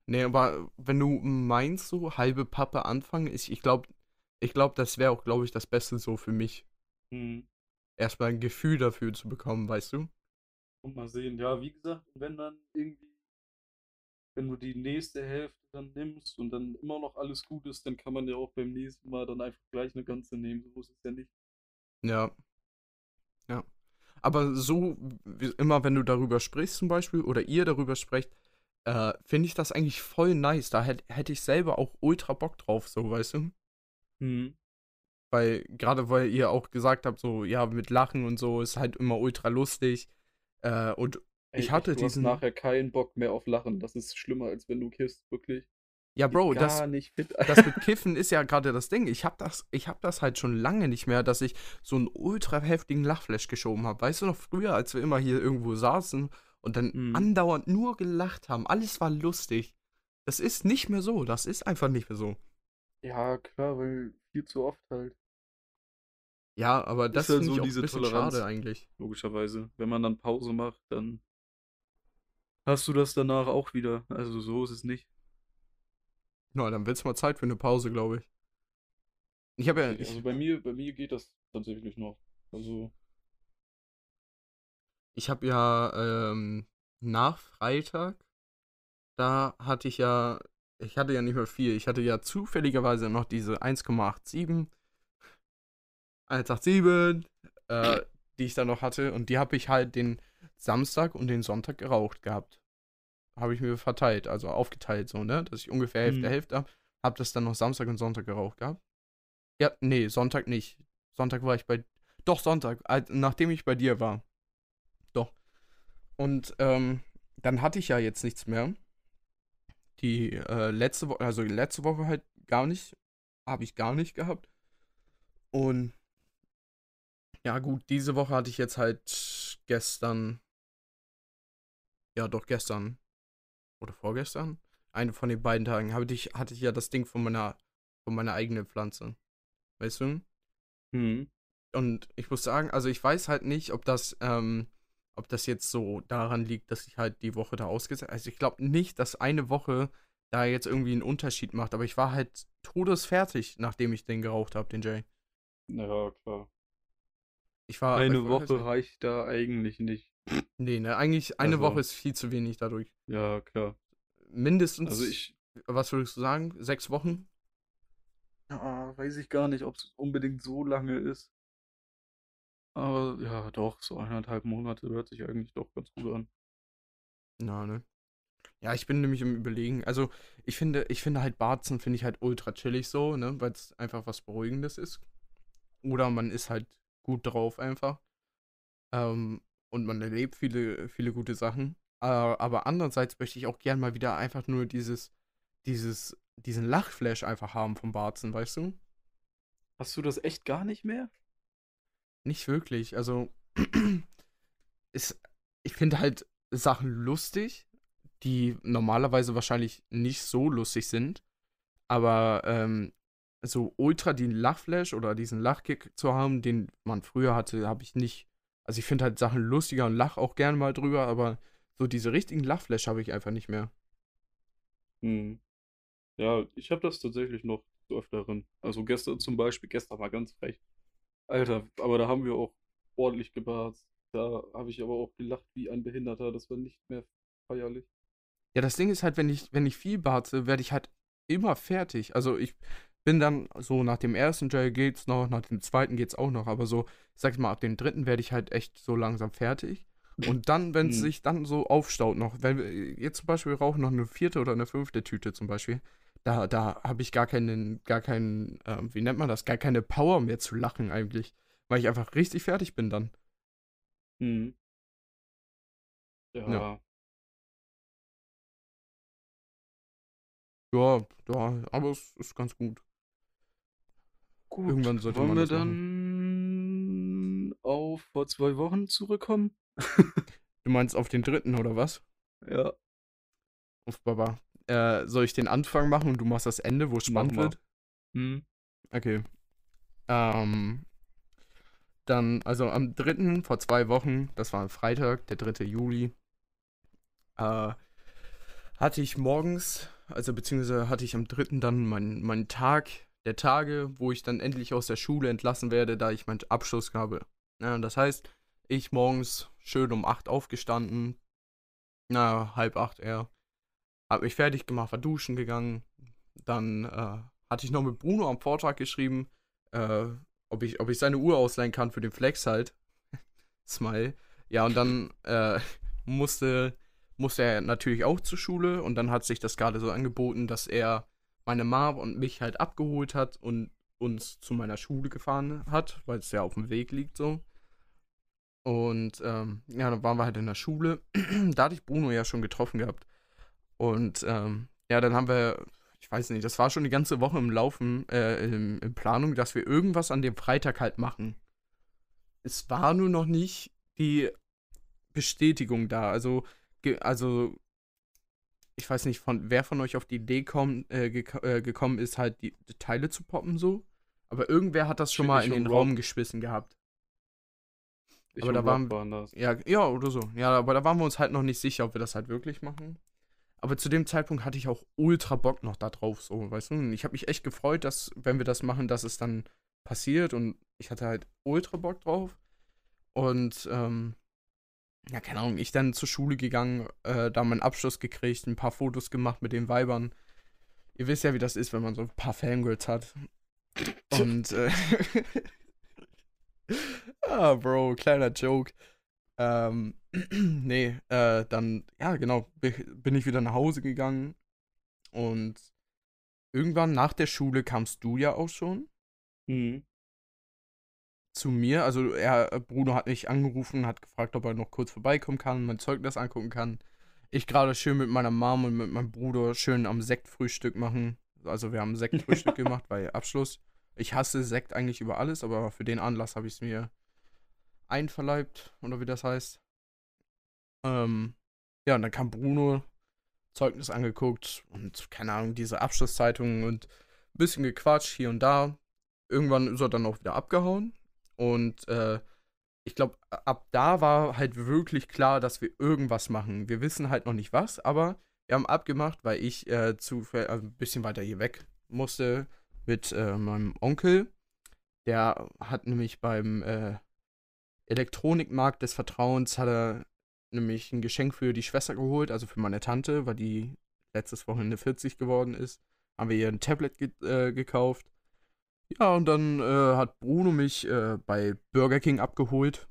Nee, aber wenn du meinst, so halbe Pappe anfangen, ich, ich glaube, ich glaube, das wäre auch, glaube ich, das Beste so für mich. Mhm. Erstmal ein Gefühl dafür zu bekommen, weißt du? Und mal sehen, ja, wie gesagt, wenn dann irgendwie, wenn du die nächste Hälfte dann nimmst und dann immer noch alles gut ist, dann kann man ja auch beim nächsten Mal dann einfach gleich eine ganze nehmen. So ist es ja nicht. Ja. Ja. Aber so, wie, immer wenn du darüber sprichst zum Beispiel, oder ihr darüber sprecht, äh, finde ich das eigentlich voll nice. Da hätte hätt ich selber auch ultra Bock drauf, so, weißt du? Mhm. Weil, gerade weil ihr auch gesagt habt, so, ja, mit Lachen und so ist halt immer ultra lustig. Äh, und Ey, ich hatte echt, du hast diesen. nachher keinen Bock mehr auf Lachen. Das ist schlimmer, als wenn du kiffst, wirklich. Ja, Bro, das, das mit Kiffen ist ja gerade das Ding. Ich hab das, ich hab das halt schon lange nicht mehr, dass ich so einen ultra heftigen Lachflash geschoben habe. Weißt du noch früher, als wir immer hier irgendwo saßen und dann Mhm. andauernd nur gelacht haben, alles war lustig. Das ist nicht mehr so. Das ist einfach nicht mehr so. Ja, klar, weil viel zu oft halt. Ja, aber das halt finde so ich auch diese Toleranz. schade eigentlich. Logischerweise. Wenn man dann Pause macht, dann hast du das danach auch wieder. Also so ist es nicht. Na, dann wird's mal Zeit für eine Pause, glaube ich. Ich habe ja, ich, Also bei mir, bei mir geht das tatsächlich noch. Also, ich habe ja ähm, nach Freitag, da hatte ich ja, ich hatte ja nicht mehr viel. Ich hatte ja zufälligerweise noch diese 1,87, 187, äh, die ich da noch hatte. Und die habe ich halt den Samstag und den Sonntag geraucht gehabt. Habe ich mir verteilt, also aufgeteilt so, ne? Dass ich ungefähr Hälfte, Mhm. Hälfte habe. Hab das dann noch Samstag und Sonntag geraucht gehabt. Ja, nee, Sonntag nicht. Sonntag war ich bei. Doch, Sonntag, als, nachdem ich bei dir war. Und ähm, dann hatte ich ja jetzt nichts mehr. Die äh, letzte Woche, also die letzte Woche halt gar nicht. Habe ich gar nicht gehabt. Und ja, gut, diese Woche hatte ich jetzt halt gestern. Ja, doch gestern. Oder vorgestern. Eine von den beiden Tagen hatte ich, hatte ich ja das Ding von meiner, von meiner eigenen Pflanze. Weißt du? hm. Und ich muss sagen, also ich weiß halt nicht, ob das, ähm, ob das jetzt so daran liegt, dass ich halt die Woche da ausgesetzt. Also ich glaube nicht, dass eine Woche da jetzt irgendwie einen Unterschied macht, aber ich war halt todesfertig, nachdem ich den geraucht habe, den Jay. Ja, klar. Ich war. Eine ich Woche reicht da eigentlich nicht. Nee, ne, eigentlich eine Also- Woche ist viel zu wenig dadurch. Ja, klar. Mindestens, Also ich, was würdest du sagen? Sechs Wochen? ja, weiß ich gar nicht, ob es unbedingt so lange ist. Aber ja, doch, so eineinhalb Monate hört sich eigentlich doch ganz gut an. Na, ne? Ja, ich bin nämlich im Überlegen. Also, ich finde, ich finde halt Barzen finde ich halt ultra chillig so, ne? Weil es einfach was Beruhigendes ist. Oder man ist halt gut drauf einfach. Ähm, und man erlebt viele, viele gute Sachen. Äh, aber andererseits möchte ich auch gern mal wieder einfach nur dieses, dieses, diesen Lachflash einfach haben vom Barzen, weißt du? Hast du das echt gar nicht mehr? Nicht wirklich. Also, ist, ich finde halt Sachen lustig, die normalerweise wahrscheinlich nicht so lustig sind. Aber ähm, so ultra den Lachflash oder diesen Lachkick zu haben, den man früher hatte, habe ich nicht. Also ich finde halt Sachen lustiger und lach auch gerne mal drüber, aber so diese richtigen Lachflash habe ich einfach nicht mehr. Hm. Ja, ich habe das tatsächlich noch öfteren. Also gestern zum Beispiel, gestern war ganz frech. Alter, aber da haben wir auch ordentlich gebarzt. Da habe ich aber auch gelacht wie ein Behinderter. Das war nicht mehr feierlich. Ja, das Ding ist halt, wenn ich, wenn ich viel barze, werde ich halt immer fertig. Also ich bin dann so nach dem ersten Gel geht's noch, nach dem zweiten geht's auch noch, aber so, ich sag mal, ab dem dritten werde ich halt echt so langsam fertig. Und dann, wenn es Hm. sich dann so aufstaut noch, wenn wir jetzt zum Beispiel rauchen noch eine vierte oder eine fünfte Tüte zum Beispiel, da, da habe ich gar keinen, gar keinen, ähm, wie nennt man das, gar keine Power mehr zu lachen eigentlich, weil ich einfach richtig fertig bin dann. Hm. Ja. Ja. Ja, ja, aber es ist ganz gut. Gut. Irgendwann sollte Wollen man wir das machen. dann auf vor zwei Wochen zurückkommen? Du meinst auf den dritten oder was? Ja. Uff, Baba. Äh, soll ich den Anfang machen und du machst das Ende, wo es spannend wird? Hm. Okay. Ähm, dann, also am 3. vor zwei Wochen, das war Freitag, der 3. Juli, äh, hatte ich morgens also beziehungsweise hatte ich am 3. dann meinen mein Tag der Tage, wo ich dann endlich aus der Schule entlassen werde, da ich meinen Abschluss habe. Ja, das heißt, ich morgens schön um 8 aufgestanden, na, halb acht eher, hab mich fertig gemacht, war duschen gegangen, dann äh, hatte ich noch mit Bruno am Vortrag geschrieben, äh, ob, ich, ob ich seine Uhr ausleihen kann für den Flex halt. Smile. Ja, und dann äh, musste, musste er natürlich auch zur Schule und dann hat sich das gerade so angeboten, dass er meine Mom und mich halt abgeholt hat und uns zu meiner Schule gefahren hat, weil es ja auf dem Weg liegt so. Und ähm, ja, dann waren wir halt in der Schule. da hatte ich Bruno ja schon getroffen gehabt. Und ähm, ja, dann haben wir, ich weiß nicht, das war schon die ganze Woche im Laufen, äh, in, in Planung, dass wir irgendwas an dem Freitag halt machen. Es war nur noch nicht die Bestätigung da. Also, also ich weiß nicht, von wer von euch auf die Idee komm, äh, gek äh, gekommen ist, halt die, die, Teile zu poppen so. Aber irgendwer hat das schon mal in den Rob. Raum geschmissen gehabt. Ich aber da waren, waren das. Ja, ja, oder so. Ja, aber da waren wir uns halt noch nicht sicher, ob wir das halt wirklich machen. Aber zu dem Zeitpunkt hatte ich auch ultra Bock noch da drauf, so, weißt du? Ich habe mich echt gefreut, dass, wenn wir das machen, dass es dann passiert und ich hatte halt ultra Bock drauf. Und, ähm, ja, keine Ahnung, ich dann zur Schule gegangen, äh, da meinen Abschluss gekriegt, ein paar Fotos gemacht mit den Weibern. Ihr wisst ja, wie das ist, wenn man so ein paar Fangirls hat. Und, äh, ah, Bro, kleiner Joke. Ähm, nee, äh, dann, ja, genau, bin ich wieder nach Hause gegangen. Und irgendwann nach der Schule kamst du ja auch schon. Mhm zu mir. Also er, äh, Bruno hat mich angerufen, hat gefragt, ob er noch kurz vorbeikommen kann, mein Zeugnis angucken kann. Ich gerade schön mit meiner Mom und mit meinem Bruder schön am Sektfrühstück machen. Also wir haben Sektfrühstück gemacht bei Abschluss. Ich hasse Sekt eigentlich über alles, aber für den Anlass habe ich es mir einverleibt, oder wie das heißt. Ähm, ja, und dann kam Bruno, Zeugnis angeguckt und keine Ahnung, diese Abschlusszeitungen und ein bisschen gequatscht hier und da. Irgendwann ist er dann auch wieder abgehauen. Und äh, ich glaube, ab da war halt wirklich klar, dass wir irgendwas machen. Wir wissen halt noch nicht was, aber wir haben abgemacht, weil ich äh, zu, äh, ein bisschen weiter hier weg musste mit äh, meinem Onkel. Der hat nämlich beim äh, Elektronikmarkt des Vertrauens hat er nämlich ein Geschenk für die Schwester geholt, also für meine Tante, weil die letztes Wochenende 40 geworden ist. Haben wir ihr ein Tablet ge äh, gekauft. Ja, und dann äh, hat Bruno mich äh, bei Burger King abgeholt.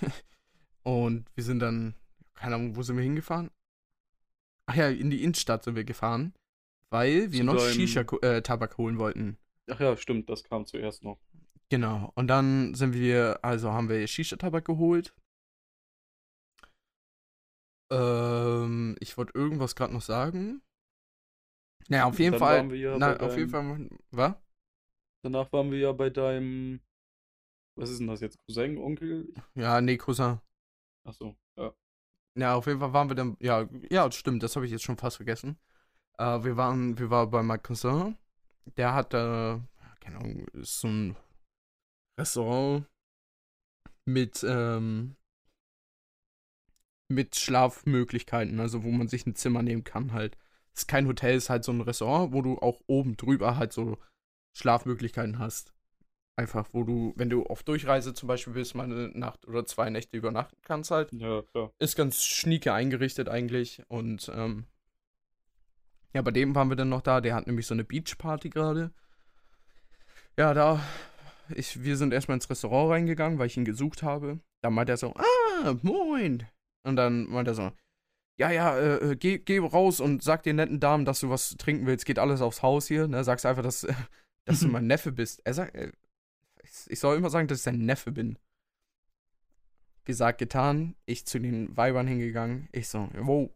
und wir sind dann, keine Ahnung, wo sind wir hingefahren? Ach ja, in die Innenstadt sind wir gefahren, weil wir Zu noch Shisha-Tabak äh, holen wollten. Ach ja, stimmt, das kam zuerst noch. Genau, und dann sind wir, also haben wir Shisha-Tabak geholt. Ähm, ich wollte irgendwas gerade noch sagen. Naja, auf jeden Fall. Ja na, auf jeden Fall. Was? Danach waren wir ja bei deinem. Was ist denn das jetzt? Cousin, Onkel? Ja, nee, Cousin. Ach so, ja. Ja, auf jeden Fall waren wir dann. Ja, ja, stimmt, das habe ich jetzt schon fast vergessen. Äh, wir waren, wir waren bei meinem Cousin. Der hat, äh, keine Ahnung, ist so ein Restaurant mit, ähm, mit Schlafmöglichkeiten, also wo man sich ein Zimmer nehmen kann halt. Es ist kein Hotel, es ist halt so ein Restaurant, wo du auch oben drüber halt so Schlafmöglichkeiten hast. Einfach, wo du, wenn du auf Durchreise zum Beispiel bist, mal eine Nacht oder zwei Nächte übernachten kannst halt. Ja, klar. Ist ganz schnieke eingerichtet eigentlich. Und ähm, ja, bei dem waren wir dann noch da. Der hat nämlich so eine Beachparty gerade. Ja, da, ich, wir sind erstmal ins Restaurant reingegangen, weil ich ihn gesucht habe. Da meint er so, ah, moin. Und dann meint er so, ja, ja, äh, äh geh, geh raus und sag den netten Damen, dass du was trinken willst. Geht alles aufs Haus hier. Ne? Sagst einfach, dass, dass du mein Neffe bist. Er sagt, äh, ich soll immer sagen, dass ich sein Neffe bin. Gesagt, getan. Ich zu den Weibern hingegangen. Ich so, wow,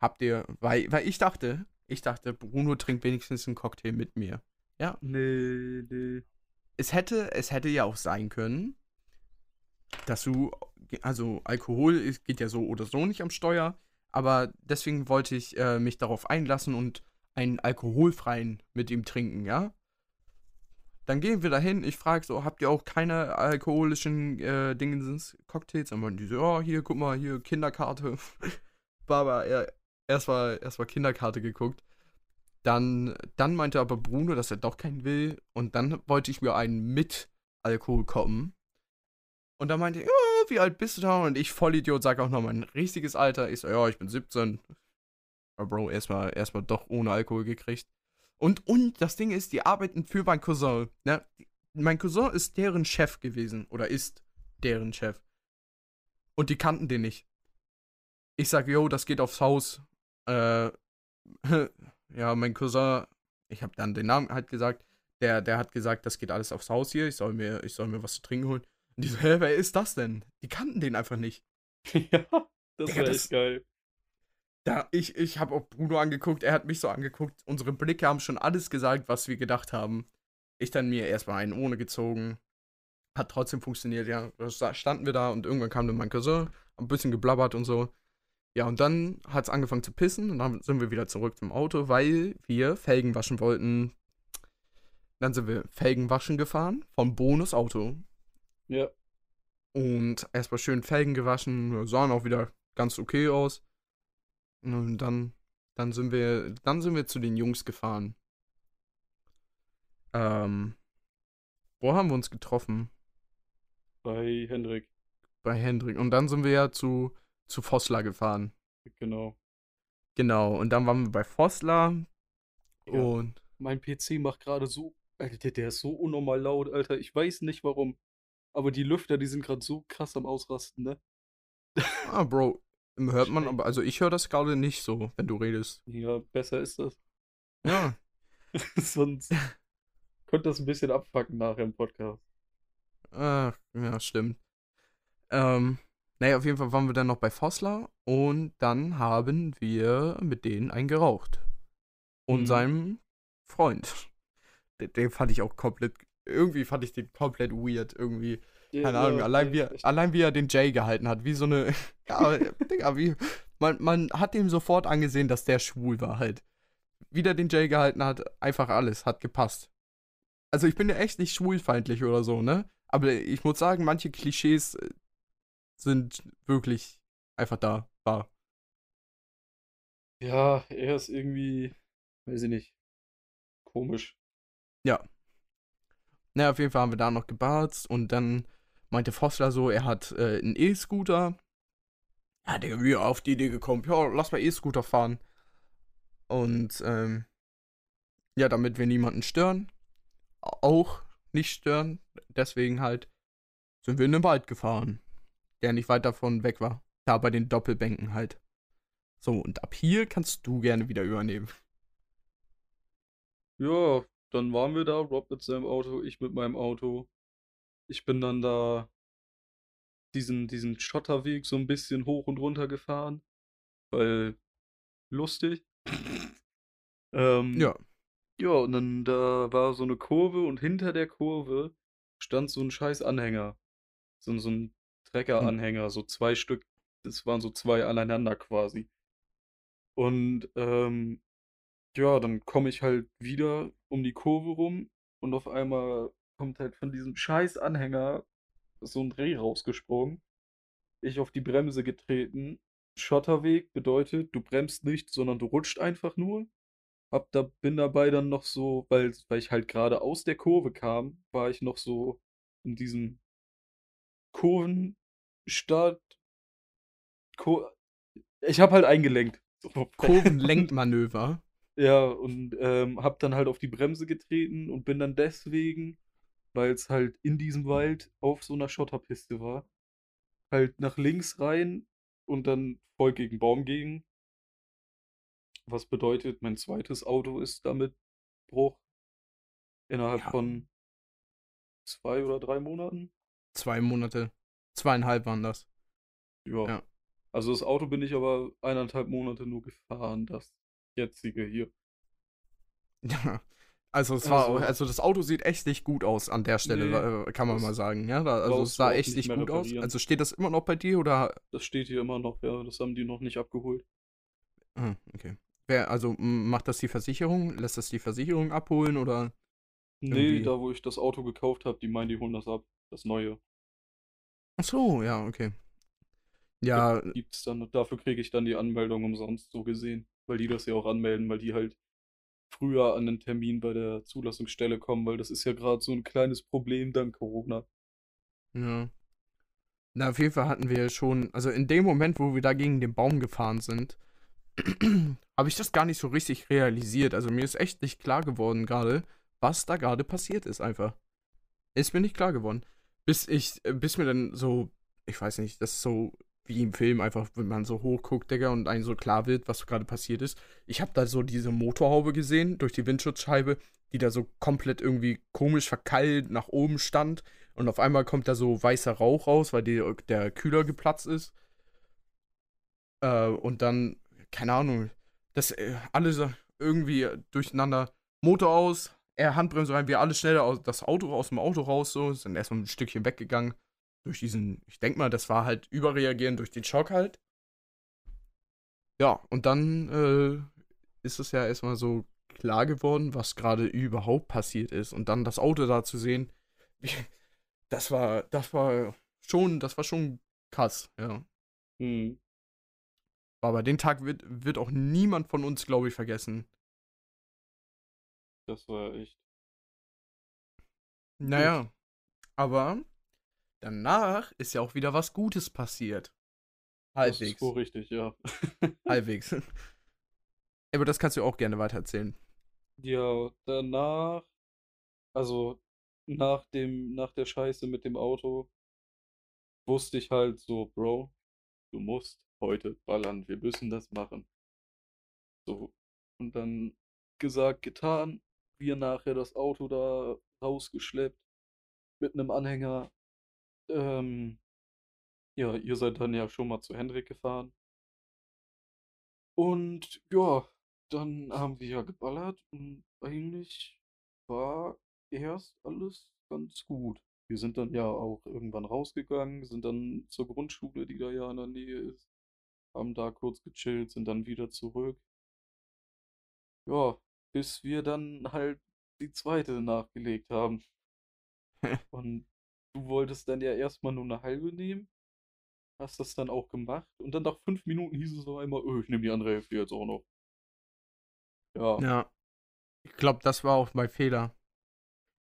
habt ihr, weil, weil ich dachte, ich dachte, Bruno trinkt wenigstens einen Cocktail mit mir. Ja. Nee, nee. Es hätte, es hätte ja auch sein können, dass du, also Alkohol geht ja so oder so nicht am Steuer, aber deswegen wollte ich äh, mich darauf einlassen und einen alkoholfreien mit ihm trinken, ja? Dann gehen wir dahin. Ich frage so, habt ihr auch keine alkoholischen äh, Dingens, Cocktails? Dann meinen die so, ja, hier, guck mal, hier, Kinderkarte. Baba, er, erstmal erstmal Kinderkarte geguckt. Dann, dann meinte aber Bruno, dass er doch keinen will. Und dann wollte ich mir einen mit Alkohol koppen. Und dann meinte er, ja, wie alt bist du da? Und ich, Vollidiot, sag auch noch mein richtiges Alter. Ich so, ja, ich bin 17. Aber Bro, erstmal erstmal doch ohne Alkohol gekriegt. Und, und das Ding ist, die arbeiten für meinen Cousin. Ne? Mein Cousin ist deren Chef gewesen. Oder ist deren Chef. Und die kannten den nicht. Ich sag, yo, das geht aufs Haus. Äh, ja, mein Cousin, ich habe dann den Namen halt gesagt, der, der hat gesagt, das geht alles aufs Haus hier, ich soll mir, ich soll mir was zu trinken holen. Und die so, hä, wer ist das denn? Die kannten den einfach nicht. ja, das Digga, war das- echt geil. Da, ich, ich habe auch Bruno angeguckt, er hat mich so angeguckt. Unsere Blicke haben schon alles gesagt, was wir gedacht haben. Ich dann mir erstmal einen ohne gezogen. Hat trotzdem funktioniert, ja. Da standen wir da und irgendwann kam dann mein Cousin, ein bisschen geblabbert und so. Ja, und dann hat es angefangen zu pissen und dann sind wir wieder zurück zum Auto, weil wir Felgen waschen wollten. Dann sind wir Felgen waschen gefahren vom Bonusauto. Ja. Und erstmal schön Felgen gewaschen, sahen auch wieder ganz okay aus. Und dann, dann sind wir, dann sind wir zu den Jungs gefahren. Ähm, wo haben wir uns getroffen? Bei Hendrik, Bei Hendrik. Und dann sind wir ja zu, zu Vossler gefahren. genau. Genau. Und dann waren wir bei Vossler. Ja. Und Mein PC macht gerade so, Alter, der ist so unnormal laut, Alter. Ich weiß nicht warum. Aber die Lüfter, die sind gerade so krass am Ausrasten, ne? ah, Bro, hört man aber, also ich höre das gerade nicht so, wenn du redest. Ja, besser ist das. Ja. Sonst könnte das ein bisschen abfucken nachher im Podcast. Ah, ja, stimmt. Ähm, naja, auf jeden Fall waren wir dann noch bei Vossler und dann haben wir mit denen einen geraucht. Und Mhm. seinem Freund. Den, den fand ich auch komplett, irgendwie fand ich den komplett weird, irgendwie. Keine Ahnung, allein, wie, er- allein wie er den Jay gehalten hat, wie so eine, ja, Digga, wie, man, man hat ihm sofort angesehen, dass der schwul war halt. Wie der den Jay gehalten hat, einfach alles, hat gepasst. Also ich bin ja echt nicht schwulfeindlich oder so, ne? Aber ich muss sagen, manche Klischees äh, sind wirklich einfach da, wahr. Ja, er ist irgendwie, weiß ich nicht, komisch. Naja, auf jeden Fall haben wir da noch gebarzt und dann meinte Vossler so, er hat äh, einen E-Scooter. Ja, Digga, wie auf die Idee gekommen, ja, lass mal E-Scooter fahren. Und, ähm, ja, damit wir niemanden stören, au- auch nicht stören, deswegen halt sind wir in den Wald gefahren, der nicht weit davon weg war. Da bei den Doppelbänken halt. So, und ab hier kannst du gerne wieder übernehmen. Ja, dann waren wir da, Rob mit seinem Auto, ich mit meinem Auto. Ich bin dann da diesen, diesen Schotterweg so ein bisschen hoch und runter gefahren, weil lustig. Ähm, Ja, Ja, und dann da war so eine Kurve und hinter der Kurve stand so ein scheiß Anhänger. So, ein- so ein Trecker-Anhänger, so zwei Stück. Das waren so zwei aneinander quasi. Und ähm, ja, dann komme ich halt wieder um die Kurve rum und auf einmal kommt halt von diesem scheiß Anhänger so ein Reh rausgesprungen. Ich auf die Bremse getreten. Schotterweg bedeutet, du bremst nicht, sondern du rutscht einfach nur. Hab da, bin dabei dann noch so, weil, weil ich halt gerade aus der Kurve kam, war ich noch so in diesem Kurvenstart. Kur ich habe halt eingelenkt. Kurvenlenkmanöver. Ja, und ähm, hab dann halt auf die Bremse getreten und bin dann deswegen, weil es halt in diesem Wald auf so einer Schotterpiste war, halt nach links rein und dann voll gegen Baum gegen. Was bedeutet, mein zweites Auto ist damit Bruch innerhalb Ja. von zwei oder drei Monaten. Zwei Monate. Zweieinhalb waren das. Ja. Ja. Also das Auto bin ich aber eineinhalb Monate nur gefahren, das jetzige hier. Ja. Also es war, Also- also das Auto sieht echt nicht gut aus an der Stelle, Nee, äh, kann man mal sagen. Ja, da, also es sah echt nicht nicht gut aus. Also steht das immer noch bei dir oder? Das steht hier immer noch, ja, das haben die noch nicht abgeholt. Ah, okay. Wer, also macht das die Versicherung? Lässt das die Versicherung abholen oder? Nee, Irgendwie. da wo ich das Auto gekauft habe, die meinen, die holen das ab. Das neue. Ach so, ja, okay. Ja, Gibt's dann, dafür kriege ich dann die Anmeldung umsonst so gesehen, weil die das ja auch anmelden, weil die halt früher an den Termin bei der Zulassungsstelle kommen, weil das ist ja gerade so ein kleines Problem dank Corona. ja. Na, auf jeden Fall hatten wir schon, also in dem Moment, wo wir da gegen den Baum gefahren sind, habe ich das gar nicht so richtig realisiert. Also mir ist echt nicht klar geworden gerade, was da gerade passiert ist einfach. Ist mir nicht klar geworden. Bis ich, äh, bis mir dann so, ich weiß nicht, das ist so wie im Film einfach, wenn man so hochguckt, Digga, und einem so klar wird, was gerade passiert ist. Ich habe da so diese Motorhaube gesehen durch die Windschutzscheibe, die da so komplett irgendwie komisch verkeilt nach oben stand. Und auf einmal kommt da so weißer Rauch raus, weil die, der Kühler geplatzt ist. Äh, und dann, keine Ahnung, das äh, alle so irgendwie durcheinander. Motor aus, er Handbremse rein, wir alle schnell aus, das Auto aus dem Auto raus, so, sind erstmal ein Stückchen weggegangen. Durch diesen, ich denke mal, das war halt Überreagieren durch den Schock halt. Ja, und dann äh, ist es ja erstmal so klar geworden, was gerade überhaupt passiert ist. Und dann das Auto da zu sehen, das war, das war schon, das war schon krass, ja. Hm. Aber den Tag wird, wird auch niemand von uns, glaube ich, vergessen. Das war echt. Naja, aber danach ist ja auch wieder was Gutes passiert. Das ist Halbwegs. wohl richtig, ja. Halbwegs. Aber das kannst du auch gerne weitererzählen. Ja, danach, also nach dem, nach der Scheiße mit dem Auto, wusste ich halt so, Bro, du musst heute ballern, wir müssen das machen. So. Und dann gesagt, getan, wir nachher das Auto da rausgeschleppt mit einem Anhänger. Ähm, ja, ihr seid dann ja schon mal zu Hendrik gefahren. Und ja, dann haben wir ja geballert und eigentlich war erst alles ganz gut. Wir sind dann ja auch irgendwann rausgegangen, sind dann zur Grundschule, die da ja in der Nähe ist, haben da kurz gechillt, sind dann wieder zurück. Ja, bis wir dann halt die zweite nachgelegt haben. Und du wolltest dann ja erstmal nur eine halbe nehmen, hast das dann auch gemacht und dann nach fünf Minuten hieß es auf einmal, öh, ich nehme die andere Hälfte jetzt auch noch. Ja, Ja. Ich glaube, das war auch mein Fehler.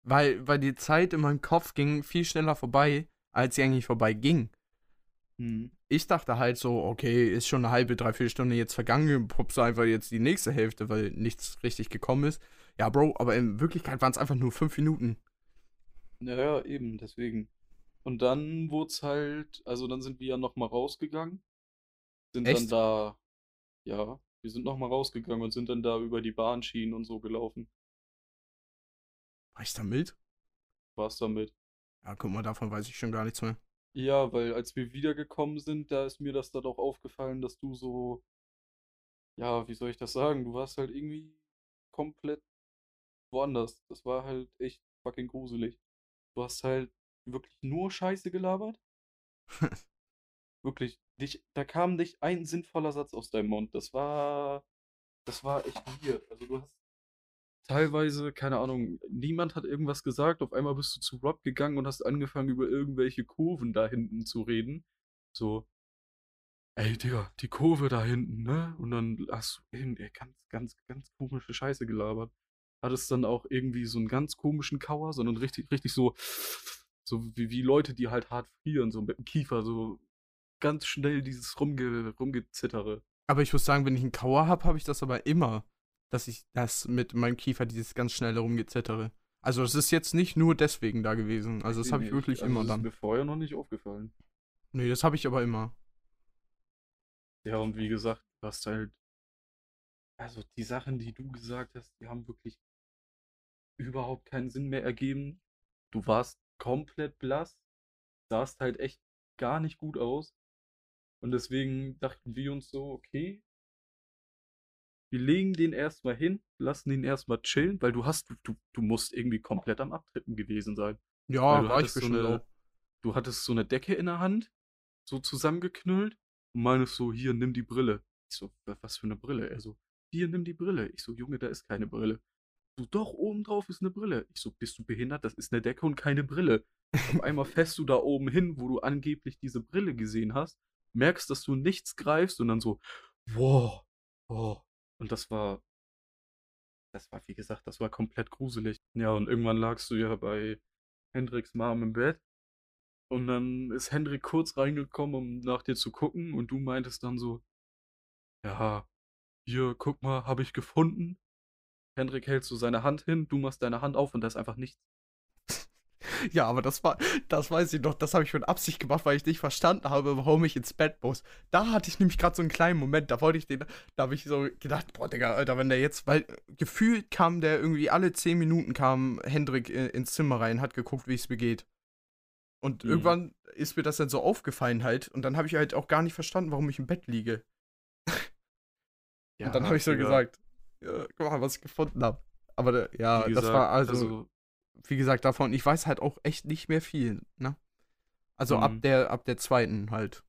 Weil, weil die Zeit in meinem Kopf ging viel schneller vorbei, als sie eigentlich vorbei ging. hm. Ich dachte halt so, okay, ist schon eine halbe, dreiviertel Stunde jetzt vergangen, popst du einfach jetzt die nächste Hälfte, weil nichts richtig gekommen ist. Ja, Bro, aber in Wirklichkeit waren es einfach nur fünf Minuten. Ja, ja, eben, deswegen. Und dann wurde es halt, also dann sind wir ja nochmal rausgegangen, sind dann Echt? da, ja, wir sind nochmal rausgegangen und sind dann da über die Bahnschienen und so gelaufen. War ich da mit? War's damit? Ja, guck mal, davon weiß ich schon gar nichts mehr. Ja, weil als wir wiedergekommen sind, da ist mir das dann auch aufgefallen, dass du so, ja, wie soll ich das sagen? Du warst halt irgendwie komplett woanders. Das war halt echt fucking gruselig. Du hast halt wirklich nur Scheiße gelabert. Wirklich, dich, da kam nicht ein sinnvoller Satz aus deinem Mund. Das war, das war echt weird. Also du hast teilweise, keine Ahnung, niemand hat irgendwas gesagt. Auf einmal bist du zu Rob gegangen und hast angefangen, über irgendwelche Kurven da hinten zu reden. So, ey, Digga, die Kurve da hinten, ne? Und dann hast du irgendwie ganz, ganz, ganz komische Scheiße gelabert. Hattest dann auch irgendwie so einen ganz komischen Kauer, sondern richtig, richtig so, so wie, wie Leute, die halt hart frieren, so mit dem Kiefer, so ganz schnell dieses Rumge, Rumgezittere. Aber ich muss sagen, wenn ich einen Kauer habe, habe ich das aber immer. Dass ich das mit meinem Kiefer, dieses ganz schnelle Rumgezittere. Also, das ist jetzt nicht nur deswegen da gewesen. Also, das habe ich wirklich also immer das ist dann. mir vorher noch nicht aufgefallen. Nee, das habe ich aber immer. Ja, und wie gesagt, du hast halt, also die Sachen, die du gesagt hast, die haben wirklich überhaupt keinen Sinn mehr ergeben. Du warst komplett blass, sahst halt echt gar nicht gut aus. Und deswegen dachten wir uns so, okay, wir legen den erstmal hin, lassen ihn erstmal chillen, weil du hast, du, du musst irgendwie komplett am Abtrippen gewesen sein. Ja, du war ich so eine, auch. du hattest so eine Decke in der Hand, so zusammengeknüllt und meinst so, hier, nimm die Brille. Ich so, "Wa- was für eine Brille? Er so, hier, nimm die Brille. Ich so, Junge, da ist keine Brille. So, doch, oben drauf ist eine Brille. Ich so, bist du behindert? Das ist eine Decke und keine Brille. Auf einmal fährst du da oben hin, wo du angeblich diese Brille gesehen hast merkst, dass du nichts greifst und dann so, wow, wow. Und das war, das war, wie gesagt, das war komplett gruselig. Ja, und irgendwann lagst du ja bei Hendriks Mom im Bett. Und dann ist Hendrik kurz reingekommen, um nach dir zu gucken. Und du meintest dann so, ja, hier, guck mal, habe ich gefunden. Hendrik hält so seine Hand hin, du machst deine Hand auf und da ist einfach nichts. Ja, aber das war, das weiß ich noch, das habe ich mit Absicht gemacht, weil ich nicht verstanden habe, warum ich ins Bett muss. Da hatte ich nämlich gerade so einen kleinen Moment, da wollte ich den, da habe ich so gedacht, boah, Digga, Alter, wenn der jetzt, weil gefühlt kam der irgendwie alle 10 Minuten kam Hendrik ins Zimmer rein, hat geguckt, wie es mir geht. Und mhm. irgendwann ist mir das dann so aufgefallen halt und dann habe ich halt auch gar nicht verstanden, warum ich im Bett liege. ja, und dann habe ich so gesagt, mal, was ich gefunden habe. Aber ja, gesagt, das war also, also wie gesagt, davon, ich weiß halt auch echt nicht mehr viel, ne? Also mhm. ab der, ab der zweiten halt.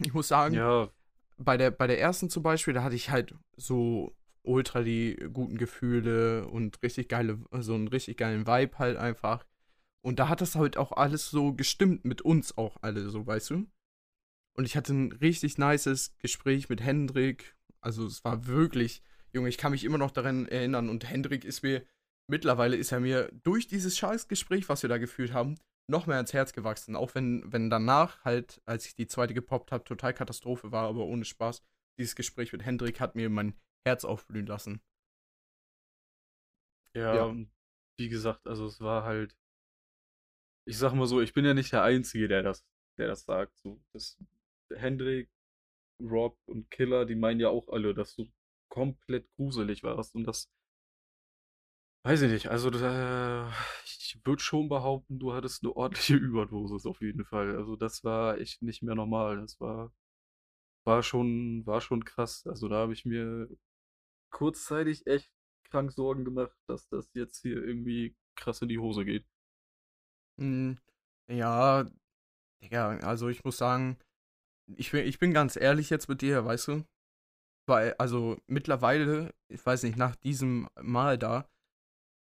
Ich muss sagen, ja. bei, der, bei der ersten zum Beispiel, da hatte ich halt so ultra die guten Gefühle und richtig geile, so einen richtig geilen Vibe halt einfach. Und da hat das halt auch alles so gestimmt mit uns auch alle, so weißt du? Und ich hatte ein richtig nices Gespräch mit Hendrik. Also es war wirklich, Junge, ich kann mich immer noch daran erinnern. Und Hendrik ist mir mittlerweile ist er mir durch dieses Scheißgespräch, was wir da geführt haben, noch mehr ins Herz gewachsen. Auch wenn, wenn danach halt, als ich die zweite gepoppt habe, total Katastrophe war, aber ohne Spaß. Dieses Gespräch mit Hendrik hat mir mein Herz aufblühen lassen. Ja, ja. wie gesagt, also es war halt. Ich sag mal so, ich bin ja nicht der Einzige, der das, der das sagt. So, das Hendrik, Rob und Killer, die meinen ja auch alle, dass du komplett gruselig warst und das Weiß ich nicht. Also, da, ich würde schon behaupten, du hattest eine ordentliche Überdosis auf jeden Fall. Also, das war echt nicht mehr normal. Das war, war schon, war schon krass. Also, da habe ich mir kurzzeitig echt krank Sorgen gemacht, dass das jetzt hier irgendwie krass in die Hose geht. Hm, ja, Digga, also ich muss sagen, ich bin, ich bin ganz ehrlich jetzt mit dir, weißt du? Weil, also mittlerweile, ich weiß nicht, nach diesem Mal da,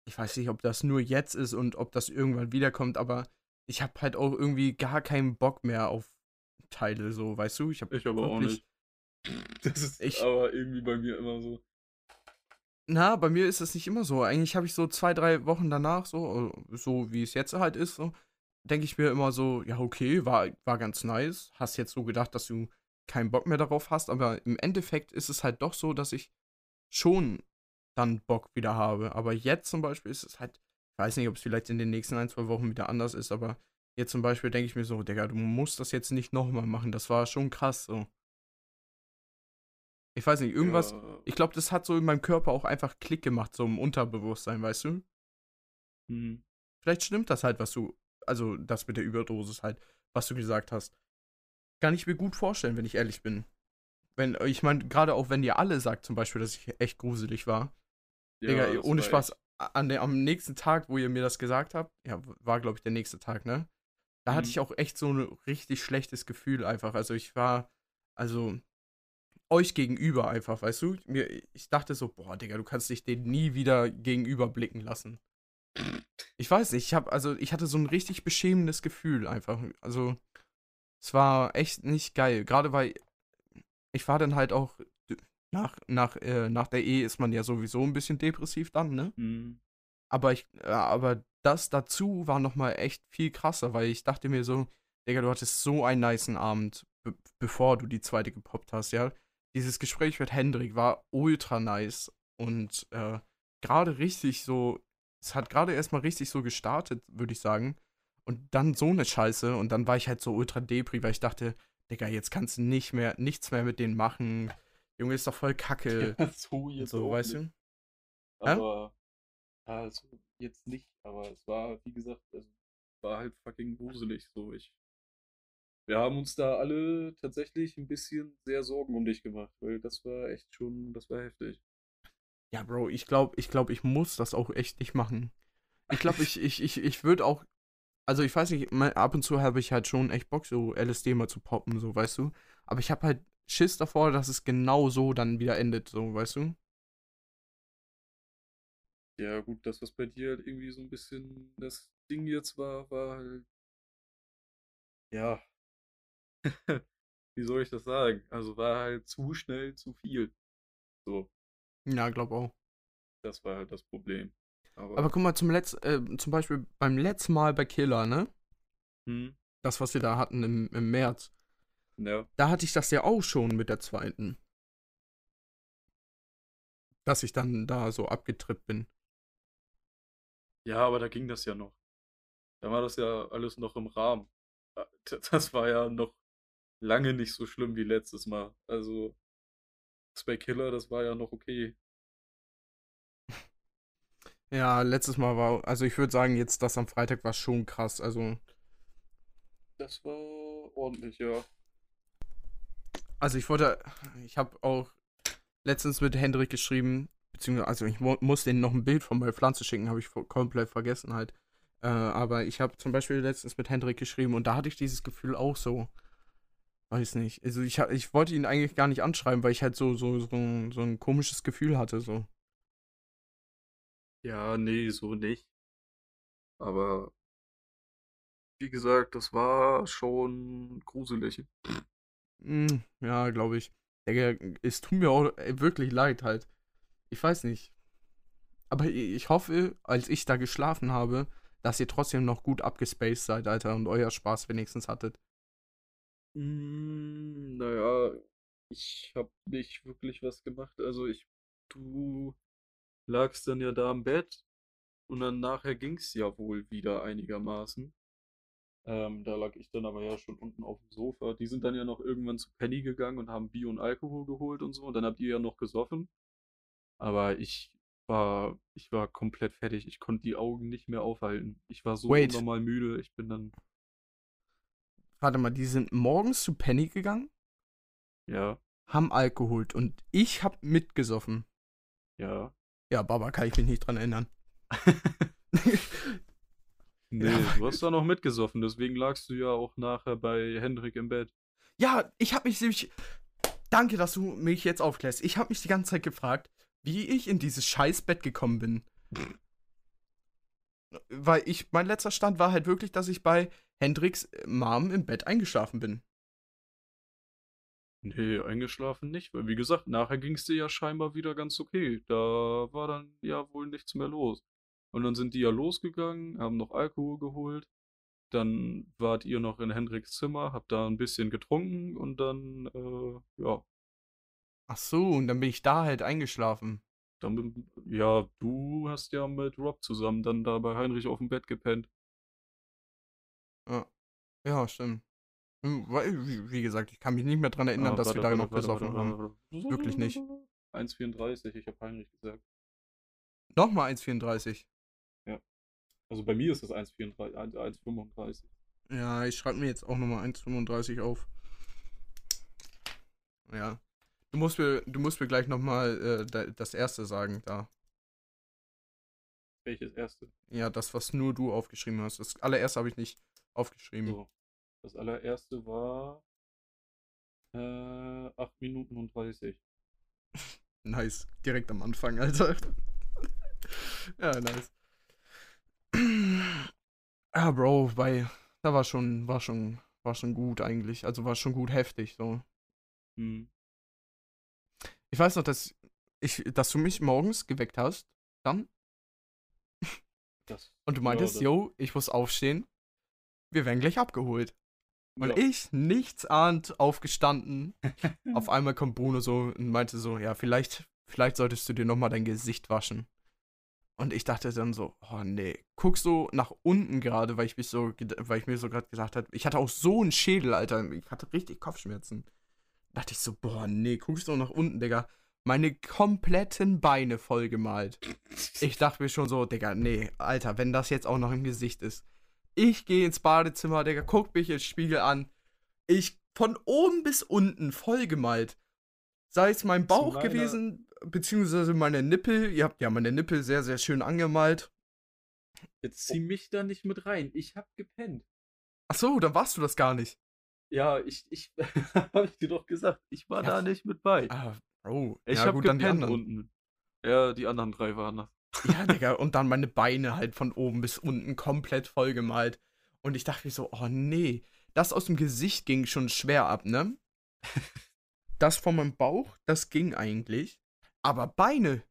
ich weiß nicht, ob das nur jetzt ist und ob das irgendwann wiederkommt, aber ich habe halt auch irgendwie gar keinen Bock mehr auf Teile, so, weißt du? Ich, hab ich aber auch nicht. Das ist ich, aber irgendwie bei mir immer so. Na, bei mir ist das nicht immer so. Eigentlich habe ich so zwei, drei Wochen danach, so, so wie es jetzt halt ist, so, denke ich mir immer so, ja, okay, war, war ganz nice. Hast jetzt so gedacht, dass du keinen Bock mehr darauf hast, aber im Endeffekt ist es halt doch so, dass ich schon dann Bock wieder habe. Aber jetzt zum Beispiel ist es halt, ich weiß nicht, ob es vielleicht in den nächsten ein, zwei Wochen wieder anders ist, aber jetzt zum Beispiel denke ich mir so, Digga, du musst das jetzt nicht nochmal machen. Das war schon krass so. Ich weiß nicht, irgendwas, ja. ich glaube, das hat so in meinem Körper auch einfach Klick gemacht, so im Unterbewusstsein, weißt du? Mhm. Vielleicht stimmt das halt, was du, also das mit der Überdosis halt, was du gesagt hast. Kann ich mir gut vorstellen, wenn ich ehrlich bin. Wenn, ich meine, gerade auch wenn ihr alle sagt zum Beispiel, dass ich echt gruselig war, ja, Digga, ohne Spaß, an der, am nächsten Tag, wo ihr mir das gesagt habt, ja, war, glaube ich, der nächste Tag, ne? Da mhm. hatte ich auch echt so ein richtig schlechtes Gefühl einfach. Also ich war, also euch gegenüber einfach, weißt du? Mir, ich dachte so, boah, Digga, du kannst dich den nie wieder gegenüber blicken lassen. Ich weiß nicht, ich habe also ich hatte so ein richtig beschämendes Gefühl einfach. Also es war echt nicht geil, gerade weil ich war dann halt auch nach, nach, äh, nach der Ehe ist man ja sowieso ein bisschen depressiv dann, ne? Mhm. Aber ich, äh, aber das dazu war nochmal echt viel krasser, weil ich dachte mir so, Digga, du hattest so einen niceen Abend, bevor du die zweite gepoppt hast, ja. Dieses Gespräch mit Hendrik war ultra nice und äh, gerade richtig so, es hat gerade erstmal richtig so gestartet, würde ich sagen. Und dann so eine Scheiße und dann war ich halt so ultra depri, weil ich dachte, Digga, jetzt kannst du nicht mehr, nichts mehr mit denen machen Junge, ist doch voll kacke. Ja, so jetzt so, weißt nicht. du? Aber, ja? also jetzt nicht, aber es war, wie gesagt, also, war halt fucking gruselig, so ich. Wir haben uns da alle tatsächlich ein bisschen sehr Sorgen um dich gemacht, weil das war echt schon, das war heftig. Ja, Bro, ich glaube, ich glaube, ich muss das auch echt nicht machen. Ich glaube, ich, ich, ich, ich würde auch, also ich weiß nicht, ab und zu habe ich halt schon echt Bock, so LSD mal zu poppen, so, weißt du. Aber ich habe halt Schiss davor, dass es genau so dann wieder endet, so, weißt du? Ja, gut, das, was bei dir halt irgendwie so ein bisschen das Ding jetzt war, war halt. Ja. wie soll ich das sagen? Also war halt zu schnell zu viel. So, Ja, glaub auch. das war halt das Problem. Aber, Aber guck mal, zum, Letz äh, zum Beispiel beim letzten Mal bei Killer, ne? hm, Das, was wir da hatten im, im März. ja, Da hatte ich das ja auch schon mit der zweiten. Dass ich dann da so abgetrippt bin. ja, aber da ging das ja noch. Da war das ja alles noch im Rahmen. D- Das war ja noch lange nicht so schlimm wie letztes Mal. Also, bei Killer, das war ja noch okay. Ja, letztes Mal war, also ich würde sagen, jetzt das am Freitag war schon krass. Also, Das war ordentlich, ja. also ich wollte, ich habe auch letztens mit Hendrik geschrieben, beziehungsweise, also ich mu muss denen noch ein Bild von meiner Pflanze schicken, habe ich vo- komplett vergessen halt. Äh, aber ich habe zum Beispiel letztens mit Hendrik geschrieben und da hatte ich dieses Gefühl auch so. Weiß nicht. Also ich, ha- ich wollte ihn eigentlich gar nicht anschreiben, weil ich halt so, so, so, ein, so ein komisches Gefühl hatte. So. Ja, nee, so nicht. Aber wie gesagt, das war schon gruselig. Mm, ja, glaube ich. Digga, es tut mir auch äh, wirklich leid halt. Ich weiß nicht. Aber i- ich hoffe, als ich da geschlafen habe, dass ihr trotzdem noch gut abgespaced seid, Alter, und euer Spaß wenigstens hattet. Mm, naja, ich hab nicht wirklich was gemacht. Also ich, du lagst dann ja da im Bett und dann nachher ging's ja wohl wieder einigermaßen. Ähm, da lag ich dann aber ja schon unten auf dem Sofa. Die sind dann ja noch irgendwann zu Penny gegangen und haben Bier und Alkohol geholt und so. Und dann habt ihr ja noch gesoffen. Aber ich war, ich war komplett fertig. Ich konnte die Augen nicht mehr aufhalten. Ich war so Wait. unnormal müde. Ich bin dann, Warte mal, die sind morgens zu Penny gegangen, ja, haben Alkohol und ich hab mitgesoffen. ja. Ja, Baba, kann ich mich nicht dran erinnern. Nee, Ja, du hast da noch mitgesoffen, deswegen lagst du ja auch nachher bei Hendrik im Bett. Ja, ich habe mich nämlich. Danke, dass du mich jetzt aufklärst. Ich habe mich die ganze Zeit gefragt, wie ich in dieses Scheißbett gekommen bin. Weil ich, mein letzter Stand war halt wirklich, dass ich bei Hendricks Mom im Bett eingeschlafen bin. Nee, eingeschlafen nicht, weil wie gesagt, nachher ging es dir ja scheinbar wieder ganz okay. Da war dann ja wohl nichts mehr los. Und dann sind die ja losgegangen, haben noch Alkohol geholt. Dann wart ihr noch in Hendriks Zimmer, habt da ein bisschen getrunken und dann, äh, ja, Ach so, und dann bin ich da halt eingeschlafen. dann, bin- ja, du hast ja mit Rob zusammen dann da bei Heinrich auf dem Bett gepennt. Ja, ja stimmt. Hm, Wie, gesagt, ich kann mich nicht mehr dran erinnern, Ah, dass warte, wir da warte, noch warte, haben. Wirklich nicht. 1,34, ich habe Heinrich gesagt. Nochmal 1,34. Also bei mir ist das 1,34, 1 1,35. Ja, ich schreibe mir jetzt auch nochmal 1,35 auf. Ja. Du musst mir, du musst mir gleich nochmal äh, da- das erste sagen, da. Welches erste? Ja, das, was nur du aufgeschrieben hast. Das allererste habe ich nicht aufgeschrieben. So. Das allererste war äh, 8 Minuten und 30. Nice. Direkt am Anfang, Alter. ja, nice. ah, Bro, bei. Da war schon, war schon, war schon gut eigentlich. Also war schon gut heftig, so. Hm. Ich weiß noch, dass ich, dass du mich morgens geweckt hast, dann. Das, Und du ja, meintest, das- yo, ich muss aufstehen. Wir werden gleich abgeholt. Und ja. ich, nichts ahnt, aufgestanden. Auf einmal kommt Bruno so und meinte so, ja, vielleicht, vielleicht solltest du dir nochmal dein Gesicht waschen. Und ich dachte dann so, oh nee, guck so nach unten gerade, weil ich mich so, weil ich mir so gerade gesagt habe, ich hatte auch so einen Schädel, Alter, ich hatte richtig Kopfschmerzen. dachte ich so, boah, nee, guck so nach unten, Digga. Meine kompletten Beine vollgemalt. Ich dachte mir schon so, Digga, nee, Alter, wenn das jetzt auch noch im Gesicht ist. Ich gehe ins Badezimmer, Digga, guck mich im Spiegel an. Ich von oben bis unten vollgemalt. Sei es mein Bauch gewesen, beziehungsweise meine Nippel. Ihr habt ja meine Nippel sehr, sehr schön angemalt. Jetzt zieh mich da nicht mit rein. Ich hab gepennt. Ach so, dann warst du das gar nicht. Ja, ich, ich, hab ich dir doch gesagt, ich war Ja. da nicht mit bei. Ah, Bro. Ich ja, hab gut, dann die gepennt anderen. unten. Ja, die anderen drei waren das. Ja, Digga, und dann meine Beine halt von oben bis unten komplett vollgemalt. Und ich dachte mir so, oh nee, das aus dem Gesicht ging schon schwer ab, ne? Das von meinem Bauch, das ging eigentlich. Aber Beine,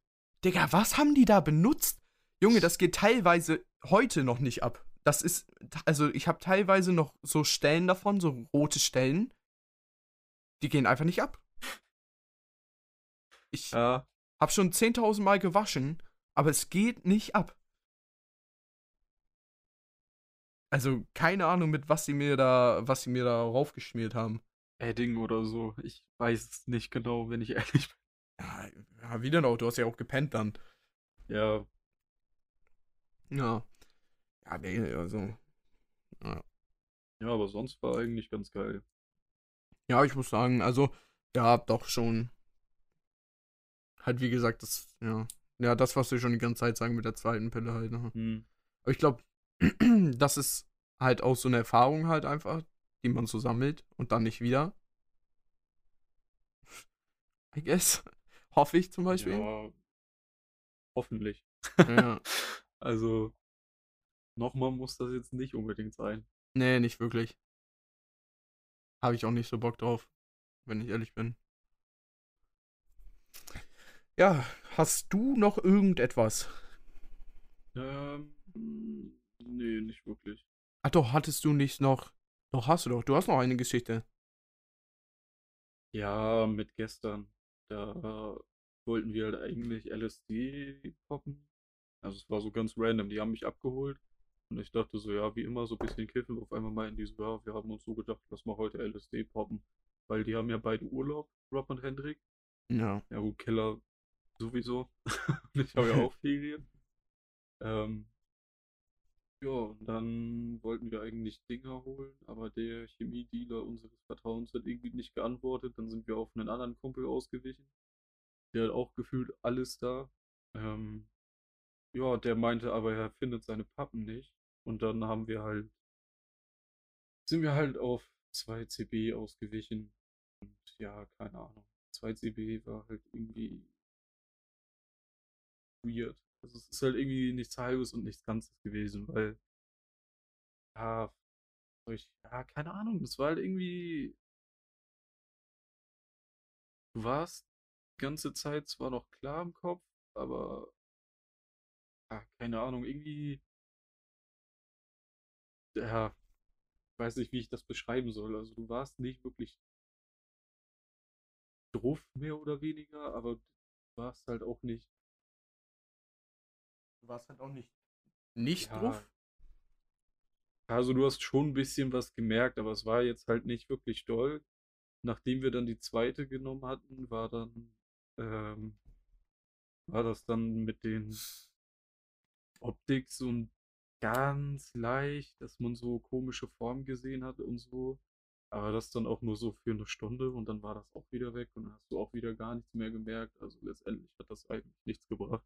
Digga, was haben die da benutzt? Junge, das geht teilweise heute noch nicht ab. Das ist, also ich habe teilweise noch so Stellen davon, so rote Stellen. Die gehen einfach nicht ab. Ich Ja, habe schon 10.000 Mal gewaschen, aber es geht nicht ab. Also keine Ahnung, mit was sie mir da, was sie mir da raufgeschmiert haben. Edding oder so. Ich weiß es nicht genau, wenn ich ehrlich bin. Ja, wie denn auch? Du hast ja auch gepennt dann. Ja, Ja. Ja, nee, also. Ja. ja, aber sonst war eigentlich ganz geil. ja, ich muss sagen, also, ja, doch schon. Halt, wie gesagt, das, ja. Ja, das, was wir schon die ganze Zeit sagen mit der zweiten Pille halt. Ne? Hm. Aber ich glaube, das ist halt auch so eine Erfahrung halt einfach, die man so sammelt und dann nicht wieder. I guess. Hoffe ich zum Beispiel. Ja, hoffentlich. Ja. Also, nochmal muss das jetzt nicht unbedingt sein. Nee, nicht wirklich. Habe ich auch nicht so Bock drauf, wenn ich ehrlich bin. Ja, hast du noch irgendetwas? Ähm, nee, nicht wirklich. Ach doch, hattest du nicht noch. Doch, hast du doch. Du hast noch eine Geschichte. Ja, mit gestern. Da wollten wir halt eigentlich LSD poppen. Also es war so ganz random. Die haben mich abgeholt. Und ich dachte so, ja, wie immer, so ein bisschen kiffen. Auf einmal meinten die so, ja, wir haben uns so gedacht, lass mal heute LSD poppen. Weil die haben ja beide Urlaub, Rob und Hendrik. Ja. Ja gut, Keller sowieso. Ich habe ja auch Ferien. Ähm, ja, und dann wollten wir eigentlich Dinger holen, aber der Chemiedealer unseres Vertrauens hat irgendwie nicht geantwortet. Dann sind wir auf einen anderen Kumpel ausgewichen. Der hat auch gefühlt alles da. Ähm, ja, der meinte aber, er findet seine Pappen nicht. Und dann haben wir halt, sind wir halt auf 2 CB ausgewichen. Und ja, keine Ahnung. 2 CB war halt irgendwie weird. Also es ist halt irgendwie nichts Halbes und nichts Ganzes gewesen, weil, ja, ich, ja, keine Ahnung, das war halt irgendwie, du warst die ganze Zeit zwar noch klar im Kopf, aber, ja, keine Ahnung, irgendwie, ja, weiß nicht, wie ich das beschreiben soll. Also du warst nicht wirklich drauf, mehr oder weniger, aber du warst halt auch nicht Du warst halt auch nicht. Nicht Ja. drauf? Also du hast schon ein bisschen was gemerkt, aber es war jetzt halt nicht wirklich doll. Nachdem wir dann die zweite genommen hatten, war dann, ähm, war das dann mit den Optik so ein ganz leicht, dass man so komische Formen gesehen hat und so. Aber das dann auch nur so für eine Stunde und dann war das auch wieder weg und dann hast du auch wieder gar nichts mehr gemerkt. Also letztendlich hat das eigentlich nichts gebracht.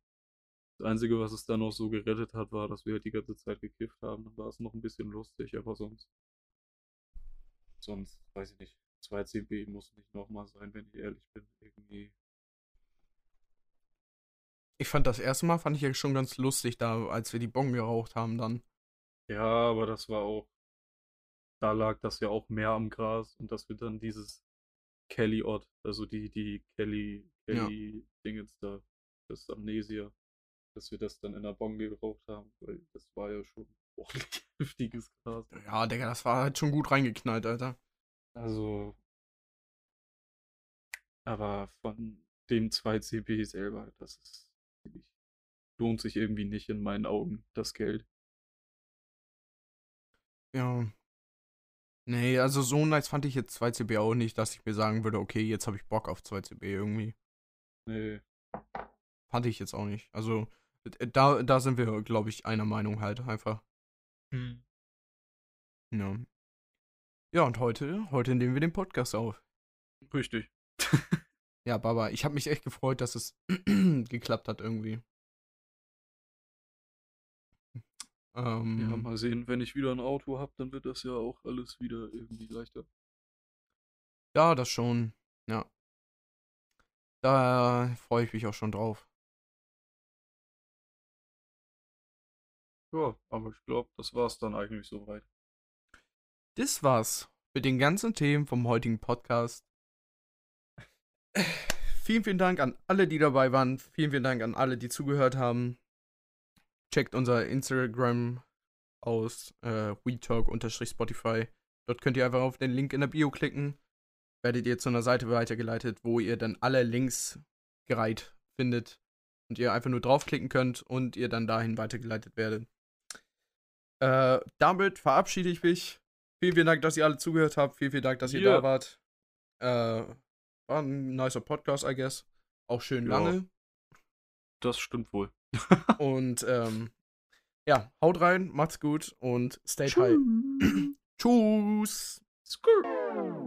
Das Einzige, was es dann noch so gerettet hat, war, dass wir halt die ganze Zeit gekifft haben. Dann war es noch ein bisschen lustig, aber sonst. Sonst, weiß ich nicht. 2 CB muss nicht nochmal sein, wenn ich ehrlich bin. Irgendwie. Ich fand das erste Mal, fand ich ja schon ganz lustig, da, als wir die Bon geraucht haben dann. Ja, aber das war auch. Da lag das ja auch mehr am Gras und dass wir dann dieses Kelly Odd, also die, die Kelly, Ja. Kelly Dingens da, das Amnesia, dass wir das dann in der Bon geraucht haben, weil das war ja schon ordentlich heftiges Gras. Ja, Digga, das war halt schon gut reingeknallt, Alter. Also, aber von dem 2 CB selber, das ist, lohnt sich irgendwie nicht in meinen Augen, das Geld. Ja. Nee, also so nice fand ich jetzt 2CB auch nicht, dass ich mir sagen würde, okay, jetzt habe ich Bock auf 2CB irgendwie. Nee, Fand ich jetzt auch nicht. Also, da, da sind wir, glaube ich, einer Meinung halt einfach. Ja. Ja, und heute, heute nehmen wir den Podcast auf. richtig. Ja, Baba, ich habe mich echt gefreut, dass es geklappt hat irgendwie. Ja, Ähm, mal sehen, wenn ich wieder ein Auto habe, dann wird das ja auch alles wieder irgendwie leichter. ja, das schon. Ja. Da freue ich mich auch schon drauf. Ja, aber ich glaube, das war's dann eigentlich soweit. Das war's mit den ganzen Themen vom heutigen Podcast. vielen, vielen Dank an alle, die dabei waren. Vielen, vielen Dank an alle, die zugehört haben. Checkt unser Instagram aus, äh, WeTalk-Spotify. Dort könnt ihr einfach auf den Link in der Bio klicken. Werdet ihr zu einer Seite weitergeleitet, wo ihr dann alle Links gereiht findet. Und ihr einfach nur draufklicken könnt und ihr dann dahin weitergeleitet werdet. Äh, damit verabschiede ich mich. Vielen, vielen Dank, dass ihr alle zugehört habt. Vielen, vielen Dank, dass ihr Ja. da wart. Äh, war ein nicer Podcast, I guess. Auch schön Ja. lange. Das stimmt wohl. Und ähm, ja, haut rein, macht's gut und stay high. Tschüss. Skrr.